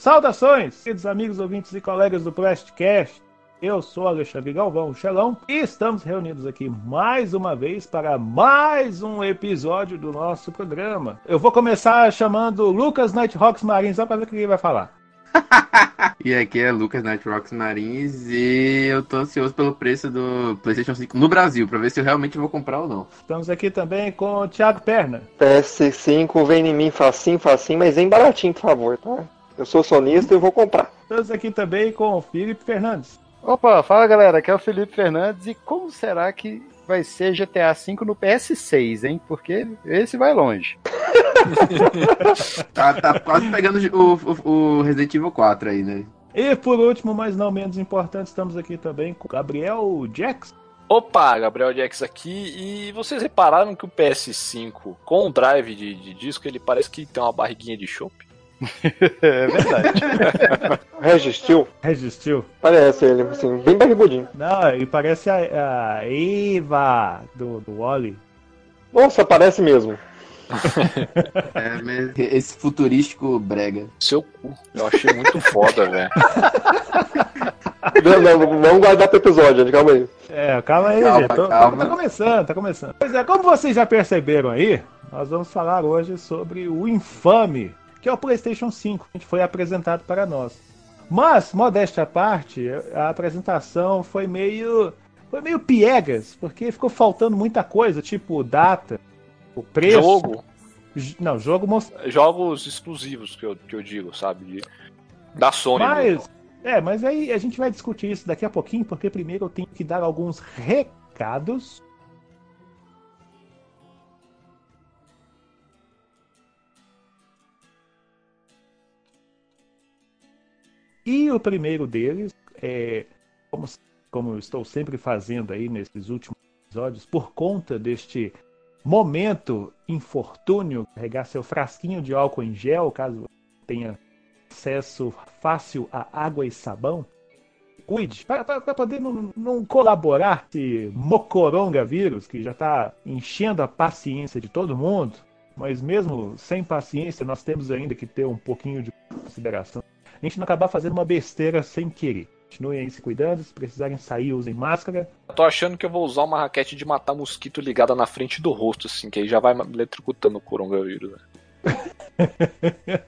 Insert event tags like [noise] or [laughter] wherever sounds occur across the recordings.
Saudações, queridos amigos, ouvintes e colegas do Plastcast. Eu sou Alexandre Galvão, Xelão, e estamos reunidos aqui mais uma vez para mais um episódio do nosso programa. Eu vou começar chamando Lucas Nighthawks Marins, só para ver o que ele vai falar. [laughs] e aqui é Lucas Nighthawks Marins e eu tô ansioso pelo preço do PlayStation 5 no Brasil, para ver se eu realmente vou comprar ou não. Estamos aqui também com o Thiago Perna. PS5 vem em mim facinho, facinho, mas vem baratinho, por favor, tá? Eu sou sonista e eu vou comprar. Estamos aqui também com o Felipe Fernandes. Opa, fala galera, aqui é o Felipe Fernandes e como será que vai ser GTA V no PS6, hein? Porque esse vai longe. [laughs] tá, tá quase pegando o, o, o, Resident Evil 4 aí, né? E por último, mas não menos importante, estamos aqui também com Gabriel Jax. Opa, Gabriel Jax aqui. E vocês repararam que o PS5 com o drive de, de disco ele parece que tem uma barriguinha de chope? É verdade. [laughs] Resistiu? Resistiu. Parece ele, assim, bem barrigudinho. Não, e parece a, a Eva do, do Wally. Nossa, parece mesmo. [laughs] é, esse futurístico brega. Seu cu. Eu achei muito foda, velho. [laughs] Não, não, vamos guardar pro episódio, calma aí. É, calma aí, calma, gente. Tô, calma. Tá começando, tá começando. Pois é, como vocês já perceberam aí, nós vamos falar hoje sobre o infame que é o PlayStation 5, que foi apresentado para nós. Mas, modéstia à parte, a apresentação foi meio foi meio piegas, porque ficou faltando muita coisa, tipo data, o preço. Jogo. Não, jogo most... Jogos exclusivos que eu, que eu digo, sabe? Da Sony. Mas, é, mas aí a gente vai discutir isso daqui a pouquinho, porque primeiro eu tenho que dar alguns recados E o primeiro deles, é, como, como estou sempre fazendo aí nesses últimos episódios, por conta deste momento infortúnio, carregar seu frasquinho de álcool em gel, caso tenha acesso fácil a água e sabão, cuide, para poder não, não colaborar esse mocoronga vírus que já está enchendo a paciência de todo mundo, mas mesmo sem paciência, nós temos ainda que ter um pouquinho de consideração a gente não acabar fazendo uma besteira sem querer. Continuem aí se cuidando, se precisarem sair, usem máscara. Eu tô achando que eu vou usar uma raquete de matar mosquito ligada na frente do rosto, assim, que aí já vai eletrocutando o coronavírus. Né? [laughs]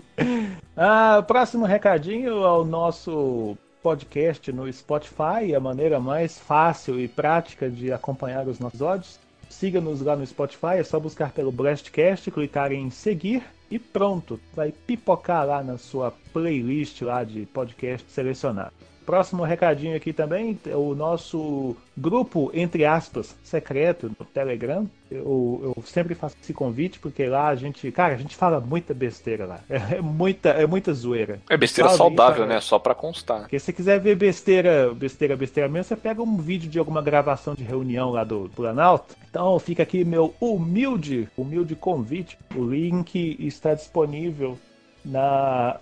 ah, próximo recadinho ao nosso podcast no Spotify, a maneira mais fácil e prática de acompanhar os nossos episódios. Siga-nos lá no Spotify, é só buscar pelo Blastcast, clicar em seguir e pronto, vai pipocar lá na sua playlist lá de podcast selecionado. Próximo recadinho aqui também, o nosso grupo, entre aspas, secreto no Telegram. Eu, eu, sempre faço esse convite, porque lá a gente, cara, a gente fala muita besteira lá. É, [laughs] é muita, é muita zoeira. É besteira saudável, aí, né? Só pra constar. Porque se você quiser ver besteira, besteira, besteira mesmo, você pega um vídeo de alguma gravação de reunião lá do Planalto. Então fica aqui meu humilde, humilde convite. O link está disponível na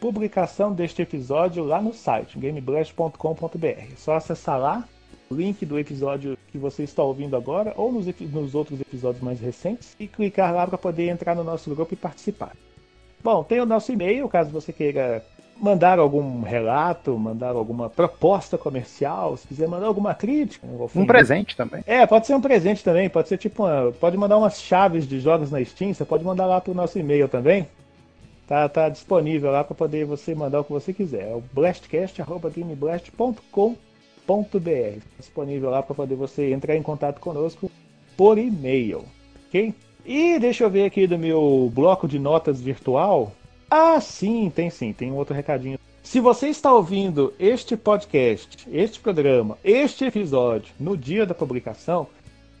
publicação deste episódio lá no site gameblast.com.br. É só acessar lá o link do episódio que você está ouvindo agora ou nos, nos outros episódios mais recentes e clicar lá para poder entrar no nosso grupo e participar. Bom, tem o nosso e-mail, caso você queira mandar algum relato, mandar alguma proposta comercial, se quiser mandar alguma crítica. Um presente também. É, pode ser um presente também, pode ser tipo uma, pode mandar umas chaves de jogos na Steam, você pode mandar lá para o nosso e-mail também. Tá, tá disponível lá para poder você mandar o que você quiser. É o blastcast.gameblast.com.br. Disponível lá para poder você entrar em contato conosco por e-mail. Ok? E deixa eu ver aqui do meu bloco de notas virtual. Ah, sim, tem sim, tem um outro recadinho. Se você está ouvindo este podcast, este programa, este episódio no dia da publicação,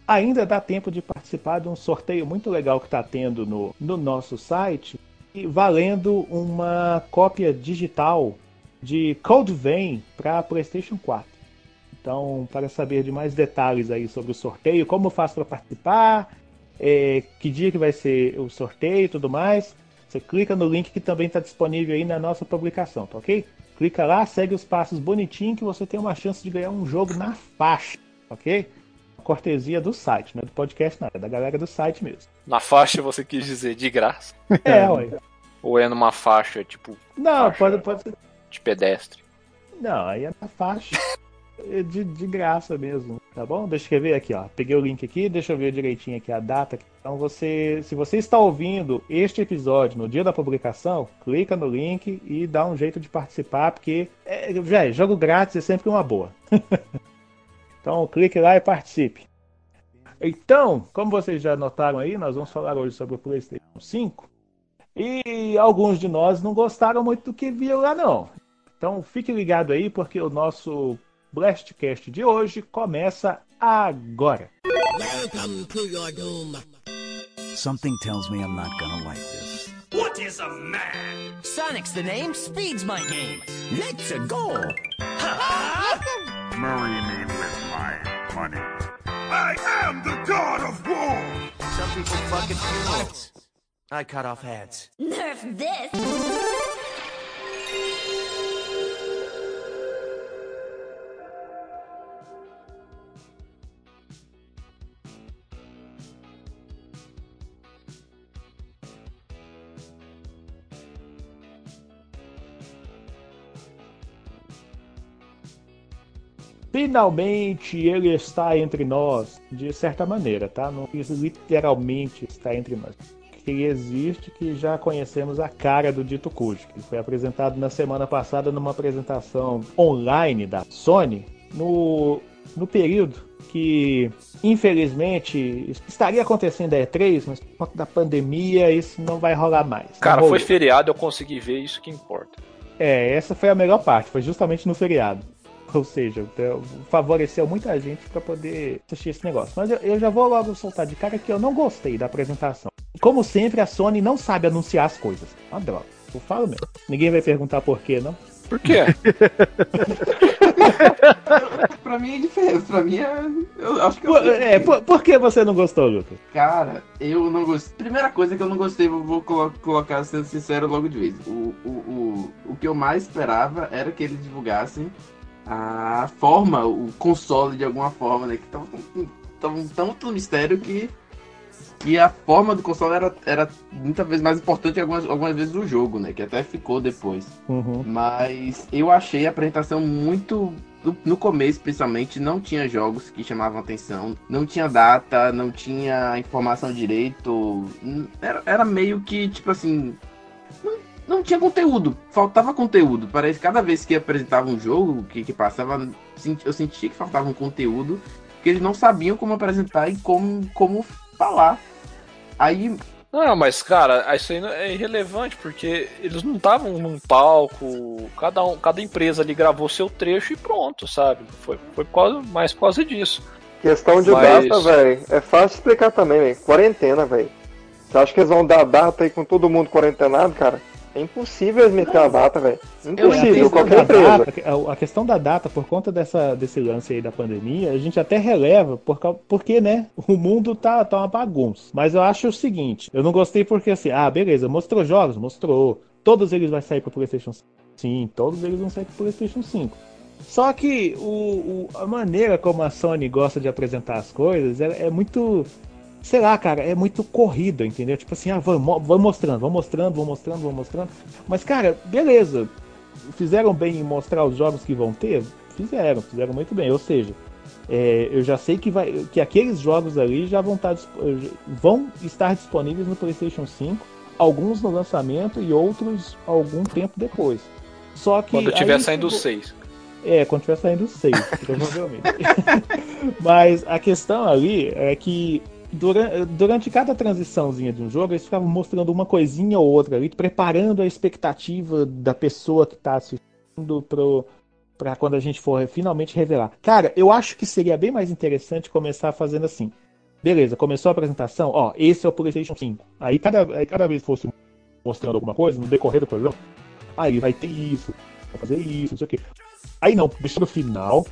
ainda dá tempo de participar de um sorteio muito legal que está tendo no, no nosso site valendo uma cópia digital de Code Vein para PlayStation 4. Então, para saber de mais detalhes aí sobre o sorteio, como eu faço para participar, é, que dia que vai ser o sorteio e tudo mais, você clica no link que também está disponível aí na nossa publicação, tá ok? Clica lá, segue os passos bonitinho que você tem uma chance de ganhar um jogo na faixa, ok? Cortesia do site, não é do podcast nada, é da galera do site mesmo. Na faixa você quis dizer de graça. É, ué. Ou é numa faixa, tipo, Não, Faixa. pode, pode ser. de pedestre? Não, aí é na faixa. [laughs] De, de graça mesmo, tá bom? Deixa eu ver aqui, ó. Peguei o link aqui, deixa eu ver direitinho aqui a data. Então você, se você está ouvindo este episódio no dia da publicação, clica no link e dá um jeito de participar, porque é, véi, jogo grátis é sempre uma boa. [laughs] então clique lá e participe. Então, como vocês já notaram aí, nós vamos falar hoje sobre o PlayStation 5. E alguns de nós não gostaram muito do que viram lá, não. Então fique ligado aí, porque o nosso Blastcast de hoje começa agora. Welcome to your doom. Something tells me I'm not gonna like this. What is a man? Sonic's the name, speed's my game. Let's go. Marry me money. I am the god of war! Some people fucking funerals. I cut off heads. Nerf this! Finalmente ele está entre nós, de certa maneira, tá? Não quis literalmente está entre nós. Que existe, que já conhecemos a cara do Dito Cujo, que foi apresentado na semana passada numa apresentação online da Sony, no, no período que, infelizmente, estaria acontecendo a E3, mas por conta da pandemia isso não vai rolar mais. Cara, Não foi feriado, eu consegui ver isso que importa. É, essa foi a melhor parte, foi justamente no feriado. [laughs] Ou seja, favoreceu muita gente para poder assistir esse negócio. Mas eu, eu já vou logo soltar de cara que eu não gostei da apresentação. Como sempre, a Sony não sabe anunciar as coisas. Uma droga. Eu falo mesmo. Ninguém vai perguntar por quê, não? Por quê? [laughs] Pra mim é diferente. Pra mim é. Eu acho que eu Por, sei. é, por, por que você não gostou, Lucas? Cara, eu não gostei. Primeira coisa que eu não gostei, vou colo- colocar sendo sincero logo de vez. O, o, o, o que eu mais esperava era que eles divulgassem a forma, o console de alguma forma, né? Que tava com- tava tanto mistério que, que a forma do console era, era muitas vezes mais importante que algumas, algumas vezes do jogo, né? Que até ficou depois. Uhum. Mas eu achei a apresentação muito. no- começo, principalmente, não tinha jogos que chamavam atenção, não tinha data, não tinha informação direito. Era, era meio que, tipo assim. Não, tinha conteúdo, faltava conteúdo. Parece que cada vez que apresentava um jogo que, que passava, eu sentia que faltava um conteúdo, que eles não sabiam como apresentar e como, como falar. Aí Não, mas cara, isso aí é irrelevante, porque eles não estavam num palco, cada, um, cada empresa ali gravou seu trecho e pronto, sabe? Foi, foi por causa, mais por causa disso. Questão de Mas- data, velho. É fácil explicar também, velho. Quarentena, velho. Você acha que eles vão dar data aí com todo mundo quarentenado, cara? É impossível eles meter a data, velho. A Impossível, questão qualquer da empresa. data, a- questão da data, por conta dessa, desse lance aí da pandemia, a gente até releva, por, porque, né, o mundo tá, tá uma bagunça. Mas eu acho o seguinte, eu não gostei porque assim, ah, beleza, mostrou jogos? Mostrou. Todos eles vão sair pro Playstation 5. Sim, todos eles vão sair pro Playstation 5. Só que o, o- a maneira como a Sony gosta de apresentar as coisas é, é muito. Sei lá, cara, é muito corrida, entendeu? Tipo assim, ah, vamos, vamos mostrando, vamos mostrando, vamos mostrando, vamos mostrando. Mas, cara, beleza. Fizeram bem em mostrar os jogos que vão ter? Fizeram, fizeram muito bem. Ou seja, é, eu já sei que, vai, que aqueles jogos ali já vão estar, disp- vão estar disponíveis no PlayStation 5, alguns no lançamento e outros algum tempo depois. Só que. Quando tiver saindo o chegou- 6. é, quando tiver saindo seis, [laughs] provavelmente. [laughs] Mas a questão ali é que durante, durante cada transiçãozinha de um jogo, eles ficavam mostrando uma coisinha ou outra ali, preparando a expectativa da pessoa que tá assistindo pro, pra quando a gente for finalmente revelar. Cara, eu acho que seria bem mais interessante começar fazendo assim. Beleza, começou a apresentação, ó, esse é o PlayStation 5. Aí cada, aí cada vez fosse mostrando alguma coisa, no decorrer do programa, aí vai ter isso, vai fazer isso, não sei o quê. Aí não, deixou no final,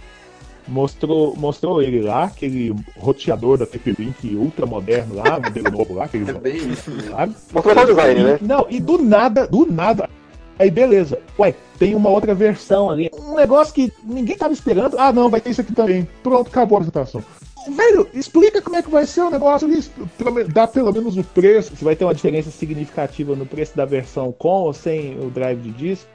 mostrou, mostrou ele lá, aquele roteador da TP-Link ultra moderno lá, [laughs] modelo novo lá, aquele é bem isso. sabe? Mostrou o design, né? Não, e do nada, do nada. Aí beleza. Ué, tem uma outra versão ali. Um negócio que ninguém tava esperando. Ah, não, vai ter isso aqui também. Pronto, acabou a apresentação. Velho, explica como é que vai ser o negócio Dá pelo menos o preço. Se vai ter uma diferença significativa no preço da versão com ou sem o drive de disco.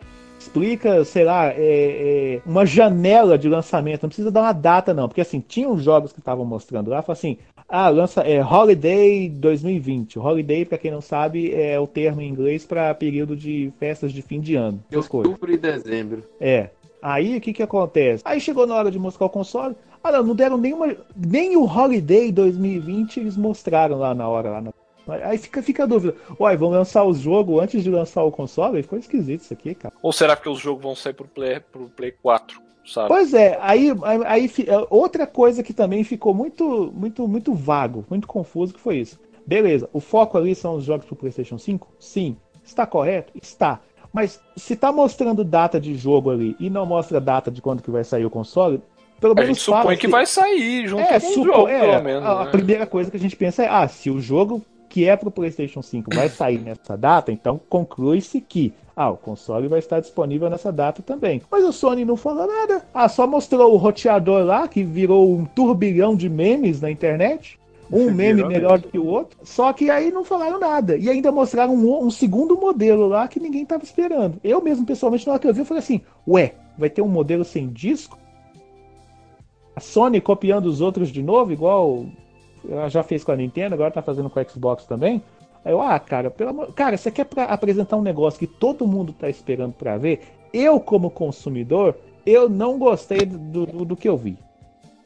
Explica, sei lá, é, é, uma janela de lançamento. Não precisa dar uma data, não. Porque assim, tinha uns jogos que estavam mostrando lá. Fala assim, ah, lança é, Holiday 2020. Holiday, pra quem não sabe, é o termo em inglês para período de festas de fim de ano. Outubro e dezembro. É. Aí o que que acontece? Aí chegou na hora de mostrar o console. Ah, não, não deram nenhuma. Nem o Holiday 2020 eles mostraram lá na hora. Lá na- Aí fica, fica a dúvida. Uai, vão lançar o jogo antes de lançar o console? Ficou esquisito isso aqui, cara. Ou será que os jogos vão sair pro Play, pro Play 4, sabe? Pois é, aí, aí, é, outra coisa que também ficou muito, muito, muito vago, muito confuso, que foi isso. Beleza, o foco ali são os jogos pro PlayStation 5? Sim. Está correto? Está. Mas se tá mostrando data de jogo ali e não mostra data de quando que vai sair o console, pelo A menos gente supõe que se- vai sair junto é, com o jogo, é, pelo menos. a, a né? primeira coisa que a gente pensa é, ah, se o jogo que é pro PlayStation 5 vai sair nessa data, então conclui-se que ah, o console vai estar disponível nessa data também. Mas o Sony não falou nada. Ah, só mostrou o roteador lá, que virou um turbilhão de memes na internet. Um [laughs] meme Virou melhor do que o outro. Só que aí não falaram nada. E ainda mostraram um, um segundo modelo lá que ninguém tava esperando. Eu mesmo, pessoalmente, na hora que eu vi, eu falei assim: ué, vai ter um modelo sem disco? A Sony copiando os outros de novo, igual ela já fez com a Nintendo, agora tá fazendo com a Xbox também. Aí eu, ah, cara, pelo amor... Cara, você quer pra apresentar um negócio que todo mundo tá esperando pra ver? Eu, como consumidor, eu não gostei do, do, do que eu vi.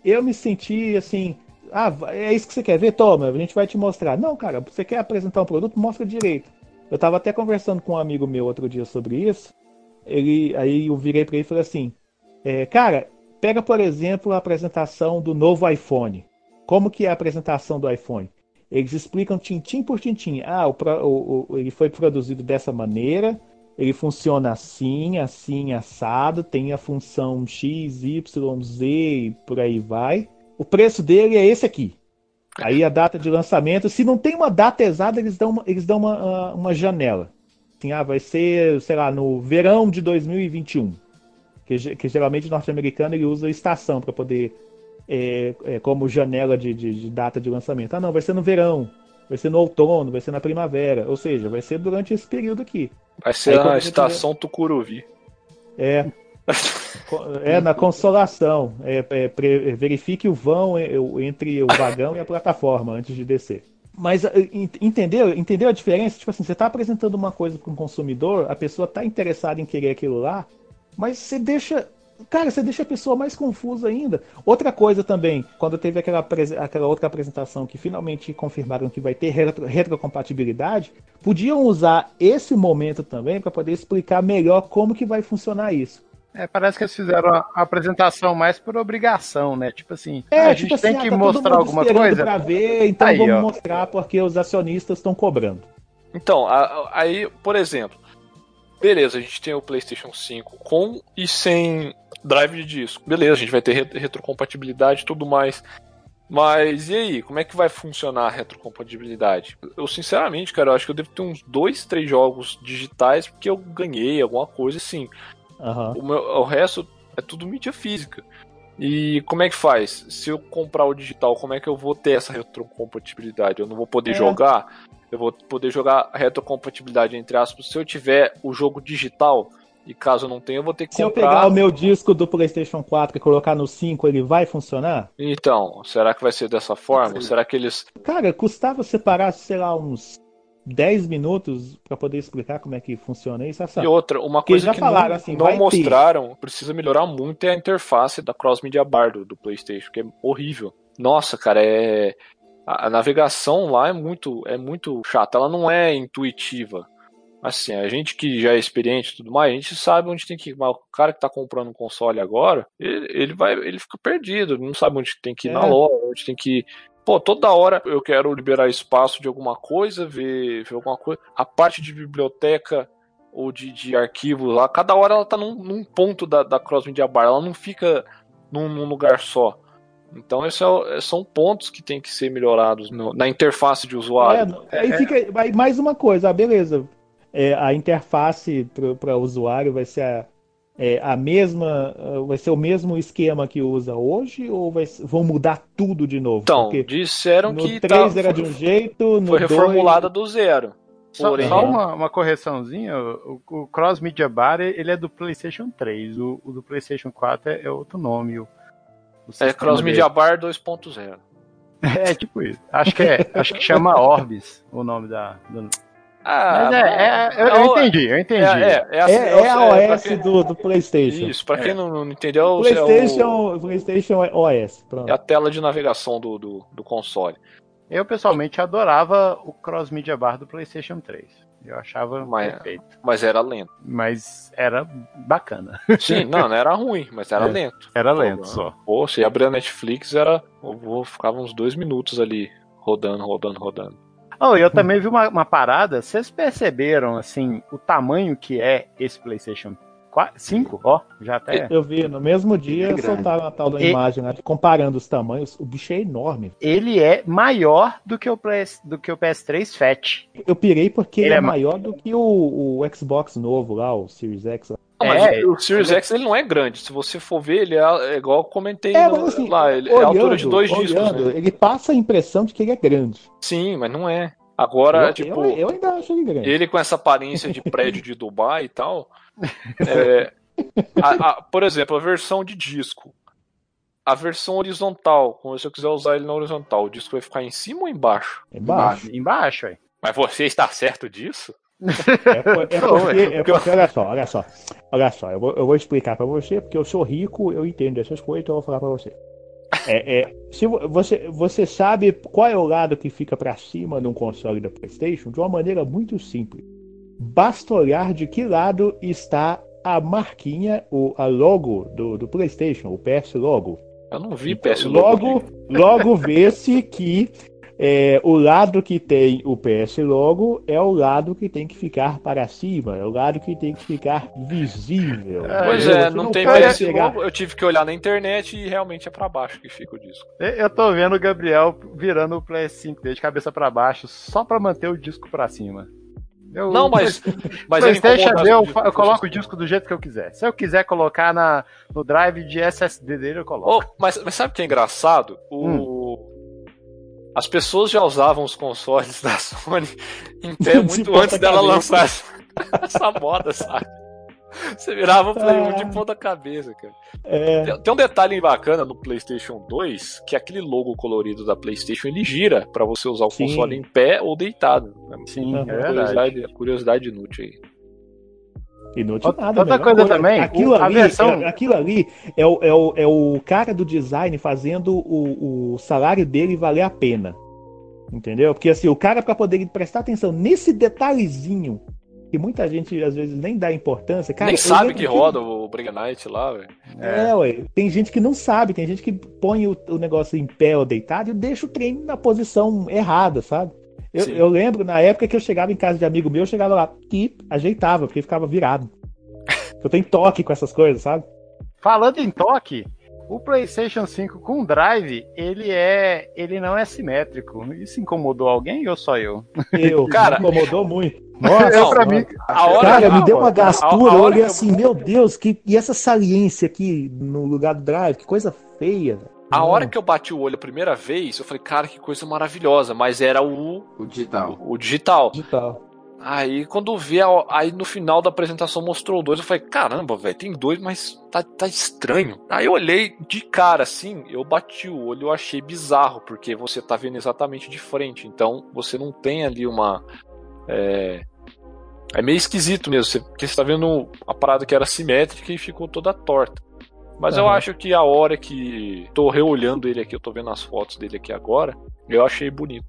Eu me senti assim. Ah, é isso que você quer ver? Toma, a gente vai te mostrar. Não, cara, você quer apresentar um produto? Mostra direito. Eu tava até conversando com um amigo meu outro dia sobre isso. Ele, aí eu virei pra ele e falei assim: é, Cara, pega por exemplo a apresentação do novo iPhone. Como que é a apresentação do iPhone? Eles explicam tintim por tintim. Ah, o, o- o- ele foi produzido dessa maneira, ele funciona assim, assim, assado, tem a função X, Y, Z e por aí vai. O preço dele é esse aqui. Aí a data de lançamento, se não tem uma data exata, eles dão uma, eles dão uma, ah, uma janela. Assim, ah, vai ser, sei lá, no verão de 2021. Que, que geralmente o norte-americano ele usa estação para poder é, é, como janela de, de- de data de lançamento. Ah, não, vai ser no verão, vai ser no outono, vai ser na primavera. Ou seja, vai ser durante esse período aqui. Vai ser Aí quando a a gente estação Tucuruvi. É, [laughs] é na consolação. É, é, verifique o vão é, entre o vagão e a plataforma antes de descer. Mas en- entendeu? Entendeu a diferença? Tipo assim, você está apresentando uma coisa para um consumidor, a pessoa está interessada em querer aquilo lá, mas você deixa. Cara, você deixa a pessoa mais confusa ainda. Outra coisa também, quando teve aquela, aquela outra apresentação que finalmente confirmaram que vai ter retro- retrocompatibilidade, podiam usar esse momento também para poder explicar melhor como que vai funcionar isso. É, parece que eles fizeram a apresentação mais por obrigação, né? Tipo assim, É, a tipo gente tem assim, que ah, tá todo mostrar mundo alguma coisa. Pra ver, então Aí, vamos ó. mostrar porque os acionistas estão cobrando. Então, a- a- aí, por exemplo, beleza, a gente tem o PlayStation 5 com e sem drive de disco. Beleza, a gente vai ter re- retrocompatibilidade e tudo mais. Mas e aí, como é que vai funcionar a retrocompatibilidade? Eu, sinceramente, cara, eu acho que eu devo ter uns dois, três jogos digitais porque eu ganhei alguma coisa assim. Aham. O, meu- o resto é tudo mídia física. E como é que faz? Se eu comprar o digital, como é que eu vou ter essa retrocompatibilidade? Eu não vou poder É. jogar? Eu vou poder jogar a retrocompatibilidade entre aspas se eu tiver o jogo digital. E caso eu não tenha, eu vou ter que Se eu comprar. pegar o meu disco do PlayStation 4 e colocar no 5, ele vai funcionar? Então, será que vai ser dessa forma? Será que eles. Cara, custava separar, sei lá, uns 10 minutos pra poder explicar como é que funciona isso. Essa... E outra, uma coisa já que falaram não, assim, não vai ter. mostraram, precisa melhorar muito é a interface da Cross Media Bar do, do PlayStation, que é horrível. Nossa, cara, é a, a navegação lá é muito é muito chata, ela não é intuitiva. Assim, a gente que já é experiente e tudo mais, a gente sabe onde tem que ir. Mas o cara que tá comprando um console agora, ele, ele vai, ele fica perdido, não sabe onde tem que ir na É. loja, onde tem que ir. Pô, toda hora eu quero liberar espaço de alguma coisa, ver, ver alguma coisa. A parte de biblioteca ou de, de arquivo lá, cada hora ela tá num, num ponto da, da Cross Media Bar, ela não fica num, num lugar só. Então, esses é- são pontos que tem que ser melhorados no- na interface de É, usuário. não- aí fica aí mais uma coisa, ah, beleza. É, a interface para o usuário vai ser a, é, a mesma. ah, Vai ser o mesmo esquema que usa hoje ou vai, vão mudar tudo de novo? Então, Porque disseram no que 3 tá- era de um jeito, no foi 2 reformulada do zero. Só, Porém, só uma, uma correçãozinha, o, o Cross Media Bar ele é do PlayStation 3, o, o do PlayStation 4 é, é outro nome. O, o é Cross dele. Media Bar 2.0. [laughs] É tipo isso. Acho que é, acho que chama Orbis o nome da. do- Ah, Mas é, é- eu, eu entendi, eu entendi. É, é, é, É, assim, é a é, pra OS quem- do, do PlayStation. Isso, pra quem não, não entendeu, é o- PlayStation, PlayStation é OS. Pronto. é a tela de navegação do, do, do console. Eu pessoalmente adorava o Cross Media Bar do PlayStation 3. Eu achava Mas- perfeito. Mas era lento. Mas era bacana. Sim, não, não era ruim, mas era É. lento. Era lento só. Pô, você abrir a Netflix, era. Eu ficava uns dois minutos ali, rodando, rodando, rodando. Oh, eu também vi uma, uma parada. Vocês perceberam, assim, o tamanho que é esse PlayStation 5? Ó, já até. Eu vi, no mesmo dia grande. soltaram a tal da E- imagem lá, comparando os tamanhos. O bicho é enorme. Ele é maior do que o, PS, do que o PS3 Fat. Eu pirei porque ele, Ele é, é ma- maior do que o, o Xbox novo lá, o Series X. lá. Não, mas É, o, Series X ele não é grande. Se você for ver, ele é, é igual eu comentei É, no- assim, lá. Ele é a altura de dois discos. olhando, né? ele passa a impressão de que ele é grande. Sim, mas não é. Agora, eu, tipo, eu, eu ainda acho ele grande. ele com essa aparência de prédio de Dubai e tal. [laughs] é, a- a- por exemplo, a versão de disco. A versão horizontal, quando você quiser usar ele na horizontal, o disco vai ficar em cima ou embaixo? É baixo. Embaixo, aí. Mas você está certo disso? É, por- é [laughs] porque, é porque, olha só, olha só. Olha só, eu vou, eu vou explicar pra você, porque eu sou rico, eu entendo essas coisas, então eu vou falar pra você. É, é, se vo- você, você sabe qual é o lado que fica pra cima num console da PlayStation de uma maneira muito simples. Basta olhar de que lado está a marquinha, o, a logo do, do PlayStation, o PS Logo. Eu não vi Então, PS logo, logo vê-se que é, o lado que tem o PS Logo é o lado que tem que ficar para cima, é o lado que tem que ficar visível. Pois entendeu? é, Você não tem PS chegar- logo. Eu tive que olhar na internet e realmente é pra baixo que fica o disco. Eu- Eu tô vendo o Gabriel virando o PS5 dele de cabeça pra baixo só pra manter o disco pra cima. Eu, Não, mas. [laughs] mas PlayStation é meu, o disco eu coloco o disco do jeito que eu quiser. Se eu quiser colocar na, no drive de SSD dele, eu coloco. Oh, mas, mas sabe o que é engraçado? O... As pessoas já usavam os consoles [laughs] da Sony em pé muito antes dela lançar essa, essa moda, sabe? Você virava o Play 1 de Ah. ponta cabeça, cara. É, Tem, tem um detalhe bacana no PlayStation 2, que aquele logo colorido da PlayStation ele gira pra você usar o Sim. console em pé ou deitado. Sim, é é Uma verdade. curiosidade, curiosidade inútil aí. Inútil nada. outra coisa também, aquilo o- ali, versão- é, aquilo ali é o, é, o, é o cara do design fazendo o, o salário dele valer a pena. Entendeu? Porque assim, o cara, para poder prestar atenção nesse detalhezinho, que muita gente às vezes nem dá importância, cara. Nem sabe lembro que roda o Bring Night lá, velho. É, ué. Tem gente que não sabe, tem gente que põe o, o negócio em pé ou deitado e deixa o trem na posição errada, sabe? Eu, eu lembro, na época que eu chegava em casa de amigo meu, eu chegava lá e ajeitava, porque ficava virado. [laughs] Eu tenho toque com essas coisas, sabe? Falando em toque, o PlayStation 5 com drive, ele é, ele não é simétrico. Isso incomodou alguém ou só eu? Eu, [laughs] Cara, me incomodou muito. [laughs] Nossa, eu pra mim, A hora Cara, que- me deu uma a- gastura, a eu hora olhei que eu- assim, meu Deus, que, e essa saliência aqui no lugar do drive, que coisa feia. velho. A hora que eu bati o olho a primeira vez, eu falei, cara, que coisa maravilhosa, mas era o, O digital. o digital. Digital. Aí quando vê, a- aí no final da apresentação mostrou dois, eu falei, caramba, velho, tem dois, mas tá, tá estranho. Aí eu olhei de cara assim, eu bati o olho, eu achei bizarro, porque você tá vendo exatamente de frente, então você não tem ali uma. É, é meio esquisito mesmo, você- porque você tá vendo a parada que era simétrica e ficou toda torta. Mas eu Aham. acho que a hora que tô reolhando ele aqui, eu tô vendo as fotos dele aqui agora, eu achei bonito.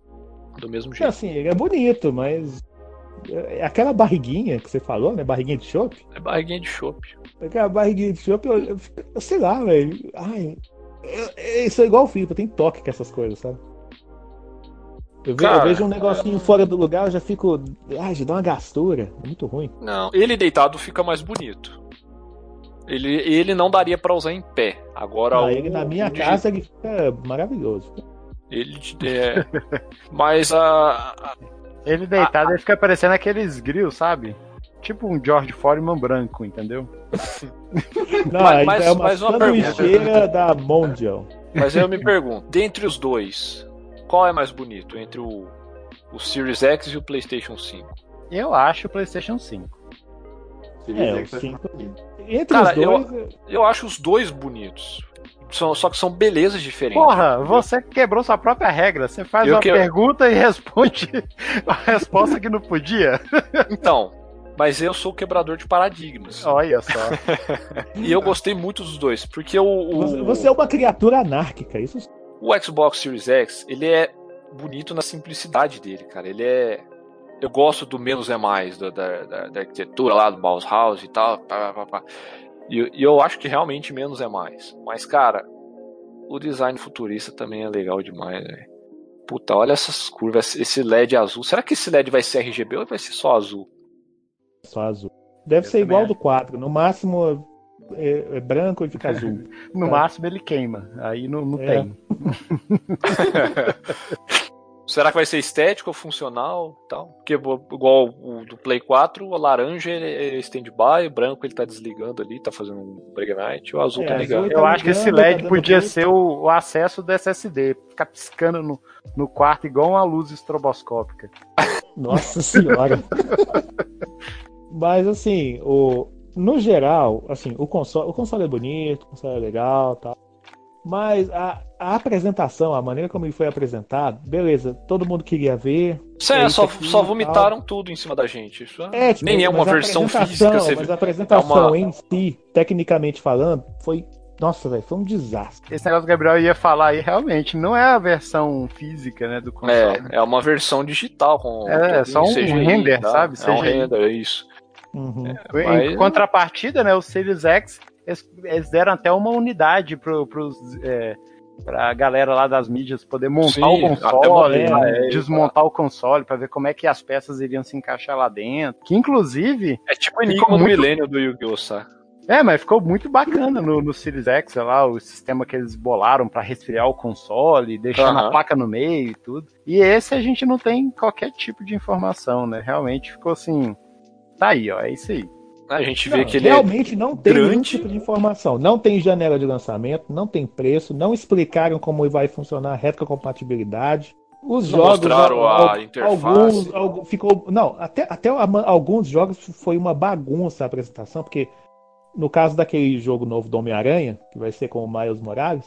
Do mesmo É jeito. assim, ele é bonito, mas é aquela barriguinha que você falou, né? Barriguinha de chope. É barriguinha de chopp. Aquela barriguinha de chope, eu, eu, eu sei lá, velho. Ai, eu, eu sou igual o Filipe, eu tenho toque com essas coisas, sabe? Eu, ve- eu Cara, vejo um negocinho fora do lugar, eu já fico. Ai, já dá uma gastura. É muito ruim. Não, ele deitado fica mais bonito. Ele, ele não daria pra usar em pé. Agora Ah, o- ele na minha casa ele fica maravilhoso. Ele é, [laughs] mas a, a- ele deitado, ele fica parecendo aqueles grill, sabe? tipo um George Foreman branco, entendeu? Não, Mas- mas, mas- é uma mas uma sanduicheira da Mondial. Mas eu me pergunto, dentre os dois, qual é mais bonito? Entre o, o Series X e o PlayStation 5? Eu acho o PlayStation 5. É, o 5. Entre Cara, os dois, Eu acho os dois bonitos. São, só que são belezas diferentes. Porra, você quebrou sua própria regra. Você faz Eu uma que- pergunta e [laughs] responde a resposta que não podia. Então, mas eu sou o quebrador de paradigmas. Olha só. E eu gostei muito dos dois, porque o, o, você, você é uma criatura anárquica. Isso o Xbox Series X, ele é bonito na simplicidade dele, cara. Ele é. Eu gosto do menos é mais, da, da, da- da arquitetura lá do Bauhaus e tal. Pá, pá, pá. E, e eu acho que realmente menos é mais. Mas, cara, o design futurista também é legal demais, velho. Puta, olha essas curvas, esse LED azul. Será que esse LED vai ser RGB ou vai ser só azul? só azul. Deve Eu ser igual acho. do 4. No máximo é, é branco e fica [laughs] azul. No É. máximo ele queima. Aí não, não É. tem. [laughs] [laughs] Será que vai ser estético ou funcional tal? Porque igual o do Play 4, o laranja ele é stand-by, o branco ele tá desligando ali, tá fazendo um break night, o azul É, tá azul ligado. ele Eu tá acho que esse ligando, tá LED dando podia ser o, o acesso do SSD. Ficar piscando no, no quarto igual uma luz estroboscópica. [laughs] Nossa senhora. Mas assim, o, no geral, assim, o console, o console é bonito, o console é legal, tal. Mas a, a apresentação, a maneira como ele foi apresentado, beleza, todo mundo queria ver. Isso é, é isso só, aqui só vomitaram tudo em cima da gente. Isso É, tipo, nem é uma versão física. Você Mas a apresentação É uma- em si, tecnicamente falando, foi. Nossa, velho, foi um desastre. Esse negócio que o Gabriel ia falar aí, realmente, não é a versão física, né, do console. É, é uma versão digital com. É, todo só um CGI, render, tá? sabe? É um CGI. render, é isso. Uhum. Em Mas- contrapartida, né, o Series X, eles, eles deram até uma unidade pro, pros, é, pra galera lá das mídias poder montar Sim, o console, né, é, desmontar o console pra ver como é que as peças iriam se encaixar lá dentro. Que inclusive, É tipo o Enigma do muito- Milênio do Yu-Gi-Oh! é, mas ficou muito bacana no, no Series X, sei lá, o sistema que eles bolaram pra resfriar o console, deixando a Aham. placa no meio e tudo. E esse a gente não tem qualquer tipo de informação, né? Realmente ficou assim, tá aí, ó, é isso aí. A gente Não, vê que ele é. realmente não tem nenhum grande. tipo de informação. Não tem janela de lançamento, não tem preço, não explicaram como vai funcionar a retrocompatibilidade. Os Não jogos. mostraram a interface. Alguns, algu- ficou. Não, até, até alguns jogos foi uma bagunça a apresentação, porque no caso daquele jogo novo do Homem-Aranha, que vai ser com o Miles Morales,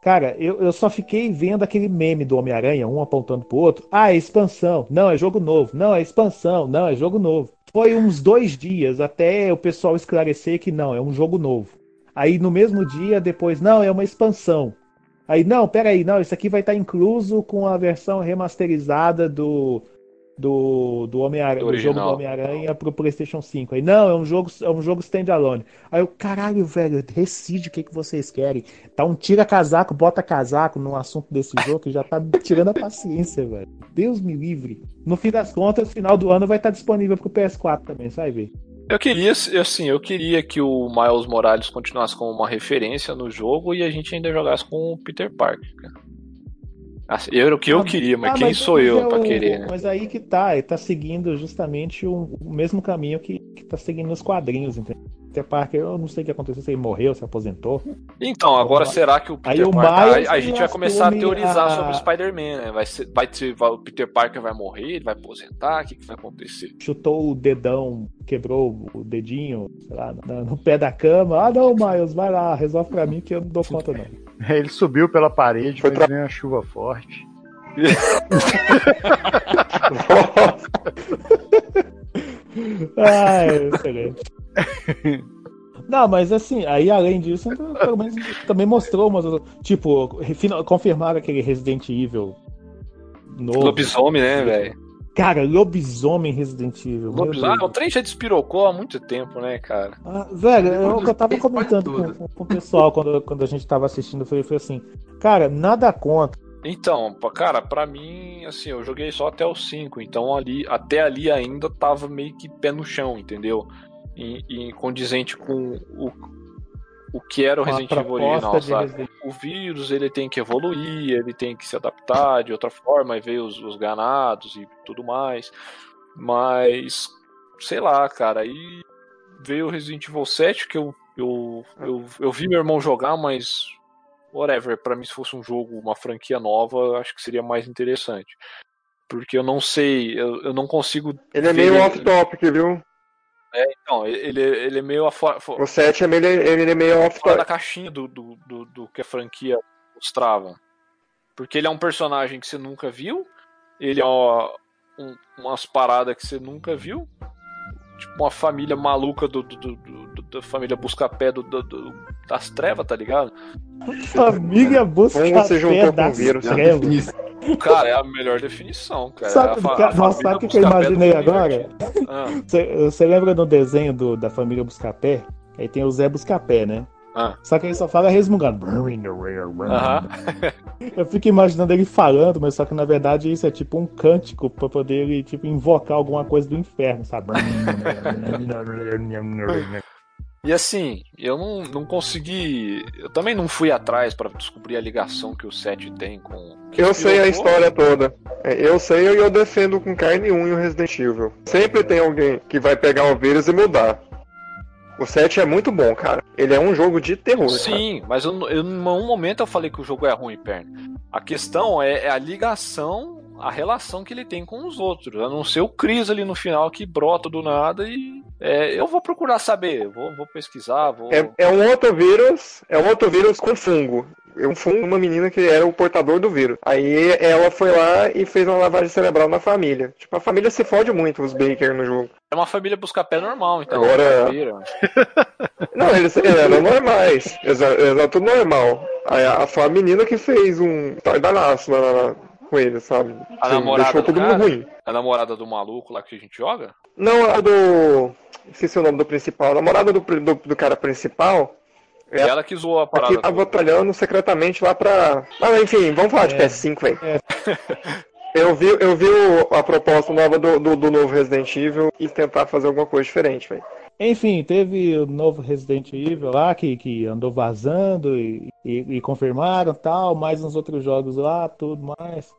cara, eu, eu só fiquei vendo aquele meme do Homem-Aranha, um apontando pro outro. Ah, é expansão. Não, é jogo novo. Não, é expansão. Não, é jogo novo. Foi uns dois dias até o pessoal esclarecer que não, é um jogo novo. Aí no mesmo dia, depois, não, é uma expansão. Aí, não, peraí, não, isso aqui vai estar incluso com a versão remasterizada do, do, do, Homem-Aranha, Do do jogo do. Homem-Aranha pro PlayStation 5. Aí, não, é um jogo, é um jogo standalone. Aí eu, caralho, velho, decide o que, que vocês querem. Tá um tira casaco, bota casaco num assunto desse jogo que já tá tirando a paciência, velho. Deus me livre. No fim das contas, final do ano vai estar disponível pro PS4 também, sai ver. Eu queria, assim, eu queria que o Miles Morales continuasse como uma referência no jogo e a gente ainda jogasse com o Peter Parker, cara. Assim, era o que eu Ah, queria, mas Ah, quem sou eu é pra o- querer, né? Mas aí que tá, ele tá seguindo justamente o, o mesmo caminho que, que tá seguindo nos quadrinhos, entendeu? Peter Parker, eu não sei o que aconteceu, se ele morreu, se aposentou. Então, agora Aí será que o aí Peter o Parker. Miles A, a gente vai começar a teorizar a- sobre o Spider-Man, né? Vai ser, vai ser, o Peter Parker vai morrer, ele vai aposentar, o que, que vai acontecer? Chutou o dedão, quebrou o dedinho, sei lá, no, no pé da cama. Ah, não, Miles, vai lá, resolve pra mim que eu não dou conta, não. [laughs] Ele subiu pela parede, Foi mas tra- veio uma chuva forte. Ah, é excelente. Não, mas assim, aí além disso, então, pelo menos também mostrou umas. Tipo, confirmaram aquele Resident Evil novo. Lobisomem, né, velho? Cara, lobisomem Resident Evil. Lobisomem. O trem já despirocou há muito tempo, né, cara? Ah, velho, eu, Depois eu tava comentando com, com- com o pessoal quando, quando a gente tava assistindo, foi, foi assim, cara, nada contra. Então, cara, pra mim, assim, eu joguei só até o 5, então ali, até ali ainda tava meio que pé no chão, entendeu? E, e condizente com o, o que era o Resident Evil original, sabe? Resident O vírus, ele tem que evoluir, ele tem que se adaptar de outra forma, e veio os, os ganados e tudo mais. Mas, sei lá, cara. Aí veio o Resident Evil 7, que eu, eu, eu, eu vi meu irmão jogar, mas whatever, pra mim se fosse um jogo, uma franquia nova, eu acho que seria mais interessante. Porque eu não sei, eu, eu não consigo. Ele é ver meio off-topic, viu? É, então, ele, ele é meio afora, fo- O 7 é meio, ele é meio fora da caixinha do, do, do, do que a franquia mostrava. Porque ele é um personagem que você nunca viu, ele é ó, um- umas paradas que você nunca viu. Tipo uma família maluca do, do, do- do- da família Buscapé do, do- do- das trevas, tá ligado? Família busca Como você pé juntou com das o vírus? trevas. [laughs] Cara, é a melhor definição, cara. Sabe, A fa- cara, a nossa, sabe o que que eu imaginei agora? Ah, [laughs] Você você lembra do desenho do, da família Buscapé? Aí tem o Zé Buscapé, né? ah, Só que ele só fala resmungando. [laughs] Eu fico imaginando ele falando, mas só que na verdade isso é tipo um cântico pra poder ele tipo invocar alguma coisa do inferno, sabe? [laughs] E assim, eu não, não consegui. Eu também não fui atrás pra descobrir a ligação que o 7 tem com. que Eu sei a história toda. É, Eu sei e eu defendo com carne e unha o Resident Evil. Sempre tem alguém que vai pegar o vírus e mudar. O 7 é muito bom, cara. Ele é um jogo de terror. cara. Sim, mas eu, eu, em nenhum momento eu falei que o jogo é ruim, perna. A questão é, é a ligação, a relação que ele tem com os outros. A não ser o Chris ali no final que brota do nada e. é, eu vou procurar saber, eu vou, vou pesquisar, vou. É, é um outro vírus, é um outro vírus com fungo. É um fungo, uma menina que era o portador do vírus. Aí ela foi lá e fez uma lavagem cerebral na família. Tipo, a família se fode muito, os Baker no jogo. É uma família buscar pé normal, então. Agora-. Não, [laughs] eles eram normais. Tudo normal. Aí a, foi a menina que fez um tardanaço lá, lá com ele, sabe? A Sim, namorada deixou do todo mundo ruim. A namorada do maluco lá que a gente joga? Não, a do. Esqueci o nome do principal. A namorada do, do, do cara principal. É É. ela que zoou a Aqui parada. tava toda. batalhando secretamente lá pra. Mas enfim, vamos falar de É. PS5, velho. [laughs] Eu vi, eu vi o- a proposta nova do, do, do novo Resident Evil e tentar fazer alguma coisa diferente, velho. Enfim, teve o novo Resident Evil lá que, que andou vazando e, e, e confirmaram tal, mais uns outros jogos lá, tudo mais.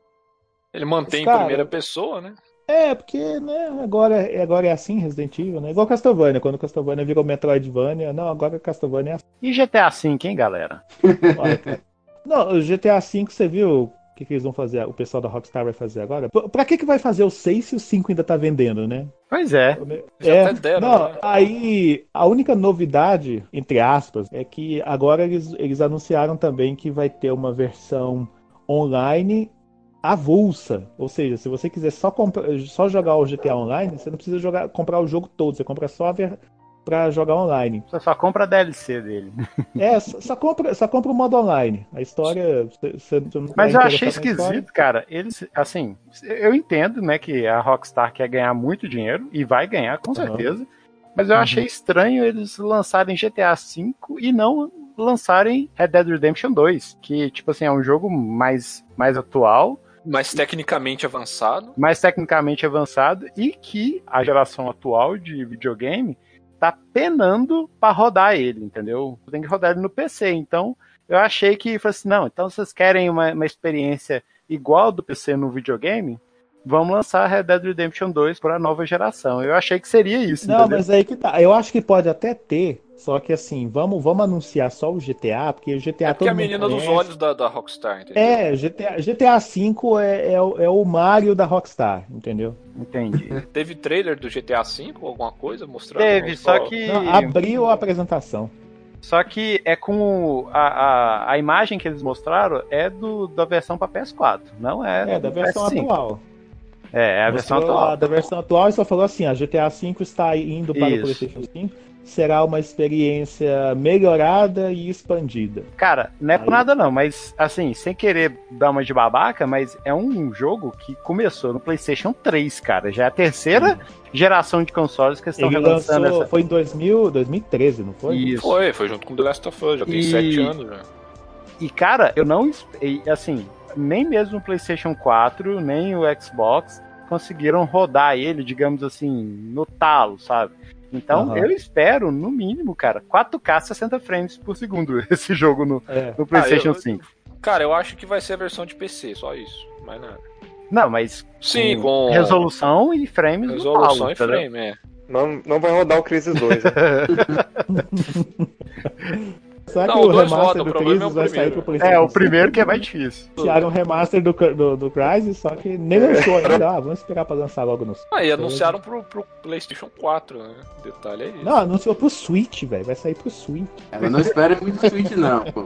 Ele mantém em Cara, primeira pessoa, né? É, porque, né, agora, agora é assim Resident Evil, né? Igual Castlevania, quando Castlevania virou Metroidvania, não, agora Castlevania é assim. E GTA V, hein, galera? [laughs] Não, o GTA V, você viu o que, que eles vão fazer, o pessoal da Rockstar vai fazer agora? Pra que, que vai fazer o 6 se o 5 ainda tá vendendo, né? Pois é. Já É, até deram, não, né? aí a única novidade, entre aspas, é que agora eles, eles anunciaram também que vai ter uma versão online avulsa. Ou seja, se você quiser só, só jogar o GTA Online, você não precisa jogar, comprar o jogo todo, você compra só a ver, pra jogar online. Você só compra a DLC dele. [laughs] É, só, só compra, só compra o modo online. A história. Você, você Mas eu achei esquisito, cara. Eles, assim, eu entendo, né, que a Rockstar quer ganhar muito dinheiro e vai ganhar, com certeza. Mas eu Uhum. achei estranho eles lançarem GTA V e não lançarem Red Dead Redemption 2, que, tipo assim, é um jogo mais, mais atual, Mas tecnicamente avançado. mais tecnicamente avançado e que a geração atual de videogame tá penando pra rodar ele, entendeu? Tem que rodar ele no PC. Então, eu achei que falei assim, não, então vocês querem uma, uma experiência igual do PC no videogame? Vamos lançar Red Dead Redemption 2 para a nova geração. Eu achei que seria isso, Não, entendeu? mas aí que tá. Eu acho que pode até ter, só que assim, vamos, vamos anunciar só o GTA, porque o GTA É porque todo a menina dos olhos da, da Rockstar, entendeu? É, GTA, GTA V é, é, o- é o Mario da Rockstar, entendeu? Entendi. [laughs] Teve trailer do GTA V, alguma coisa mostrando? Teve, só que Não, abriu a apresentação. só que é com o- a, a, a imagem que eles mostraram é do da versão para PS4, não é, É, da versão PS5. atual. É, é a versão Mostrou atual. a Da versão atual e só falou assim: a GTA V está indo para Isso. o PlayStation 5. Será uma experiência melhorada e expandida. Cara, não é por Aí- nada não, mas assim, sem querer dar uma de babaca, mas é um jogo que começou no PlayStation 3, cara. Já é a terceira geração de consoles que estão Ele relançando lançou, essa. foi em 2000, 2013, não foi? Isso. Foi, foi junto com The Last of Us, já tem E- sete anos já. E cara, eu não. Assim, nem mesmo o PlayStation 4, nem o Xbox conseguiram rodar ele, digamos assim, no talo, sabe? Então Aham. eu espero, no mínimo, cara, 4K 60 frames por segundo [laughs] esse jogo no, É. no PlayStation eu- 5. Cara, eu acho que vai ser a versão de PC, só isso. Mais nada. Não, mas Sim, com resolução e frames no resolução talo, e frame, é. Não, não vai rodar o Crisis 2. né? [laughs] [laughs] Será Não, que o o remaster o do problema Crisis é o vai sair pro PlayStation É, o 5? primeiro que é mais difícil. Anunciaram um remaster do, do, do Crysis, só que nem lançou ainda. Ah, vamos esperar pra lançar logo no. Ah, e anunciaram pro, pro PlayStation 4, né? Detalhe é isso. Não, anunciou pro Switch, velho. Vai sair pro Switch. Ela não espera muito Switch, não, pô.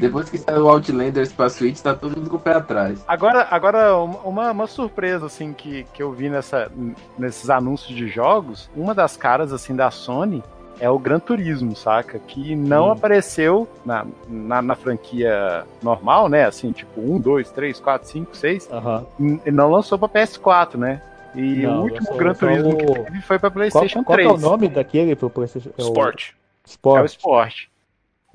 Depois que saiu o Outlanders pra Switch, tá todo mundo com o pé atrás. Agora, agora uma, uma surpresa assim que, que eu vi nessa, nesses anúncios de jogos, uma das caras assim da Sony é o Gran Turismo, saca? Que não Hum. apareceu na, na, na franquia normal, né? Assim, tipo 1, 2, 3, 4, 5, 6. Aham. N- Não lançou pra PS4, né? E Não, o último lançou Gran só Turismo o- que teve foi pra Qual, PlayStation qual que 3. é o nome daquele pro PlayStation? É o Sport. É o Sport. Sport.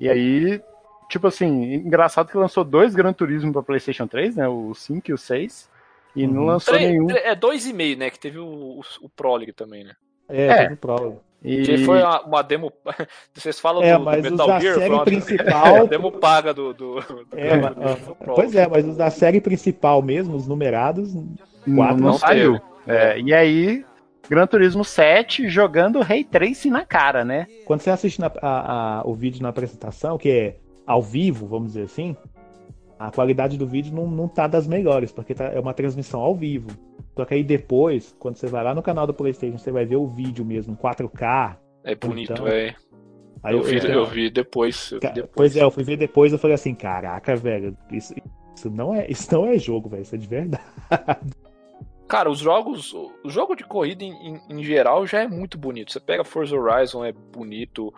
E aí, tipo assim, engraçado que lançou dois Gran Turismo pra PlayStation 3, né? O 5 e o 6. E não Uhum. lançou Tre- nenhum. tre- é 2,5, né? Que teve o, o, o Prologue também, né? É, É. teve prólogo. E... Que foi uma, uma demo. [laughs] Vocês falam É, do, do mas os Metal da Gear, foi série uma principal. [laughs] demo paga do. do, do É, do- ah, do Prologue. pois é, mas os da série principal mesmo, os numerados, não, quatro não não saiu. É, e aí, Gran Turismo 7 jogando Ray Tracing na cara, né? quando você assiste na- a- a- o vídeo na apresentação, que é ao vivo, vamos dizer assim, a qualidade do vídeo não, não tá das melhores, porque tá- é uma transmissão ao vivo. Só que aí depois, quando você vai lá no canal do PlayStation, você vai ver o vídeo mesmo, 4K. É bonito, Então, é. Aí Eu vi, eu- eu vi depois. eu vi depois. Pois é, eu fui ver depois eu falei assim, caraca, velho, isso, isso não é, isso não é jogo, velho, isso é de verdade. Cara, os jogos. O jogo de corrida em, em- em geral já é muito bonito. Você pega Forza Horizon, é bonito.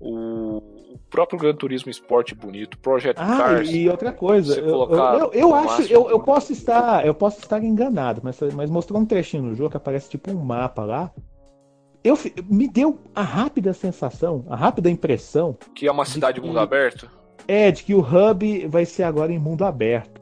O, o próprio Gran Turismo Sport é bonito. Project Ah, Cars. e outra coisa, eu, eu, eu, acho, eu, eu posso estar, eu posso estar enganado, mas, mas mostrou um trechinho no jogo que aparece tipo um mapa lá. Eu, me deu a rápida sensação, a rápida impressão Que é uma cidade de mundo aberto. é de que o hub vai ser agora em mundo aberto.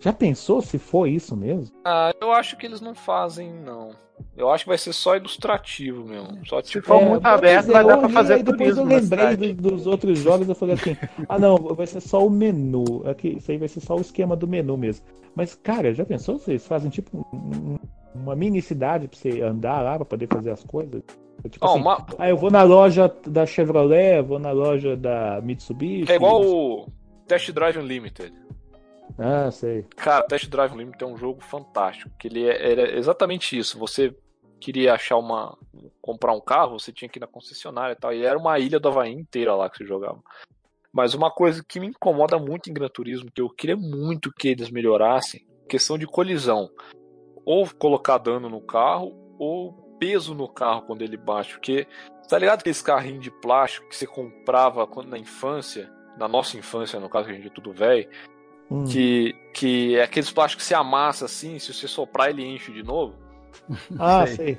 Já pensou se for isso mesmo? Ah, eu acho que eles não fazem, não. Eu acho que vai ser só ilustrativo mesmo. Só Se tipo. for É, muito aberto, é, vai dar pra fazer aí depois eu lembrei do- dos outros jogos, eu falei assim, ah não, vai ser só o menu. Aqui, isso aí vai ser só o esquema do menu mesmo. Mas, cara, já pensou se eles fazem tipo um- um- uma mini cidade pra você andar lá pra poder fazer as coisas? Tipo Ó, assim, uma- ah, eu vou na loja da Chevrolet, vou na loja da Mitsubishi. É igual o Test Drive Unlimited. Ah, sei. Cara, Test Drive Unlimited é um jogo fantástico. Que ele é- era exatamente isso. Você queria achar uma. comprar um carro, você tinha que ir na concessionária e tal. E era uma ilha do Havaí inteira lá que você jogava. Mas uma coisa que me incomoda muito em Gran Turismo, que eu queria muito que eles melhorassem, questão de colisão. Ou colocar dano no carro, ou peso no carro quando ele bate. Porque, tá ligado aqueles carrinhos de plástico que você comprava quando na infância, na nossa infância, no caso que a gente é tudo velho, Hum. que, que é aqueles plásticos que se amassa assim, se você soprar ele enche de novo. [laughs] Ah, sei. sei.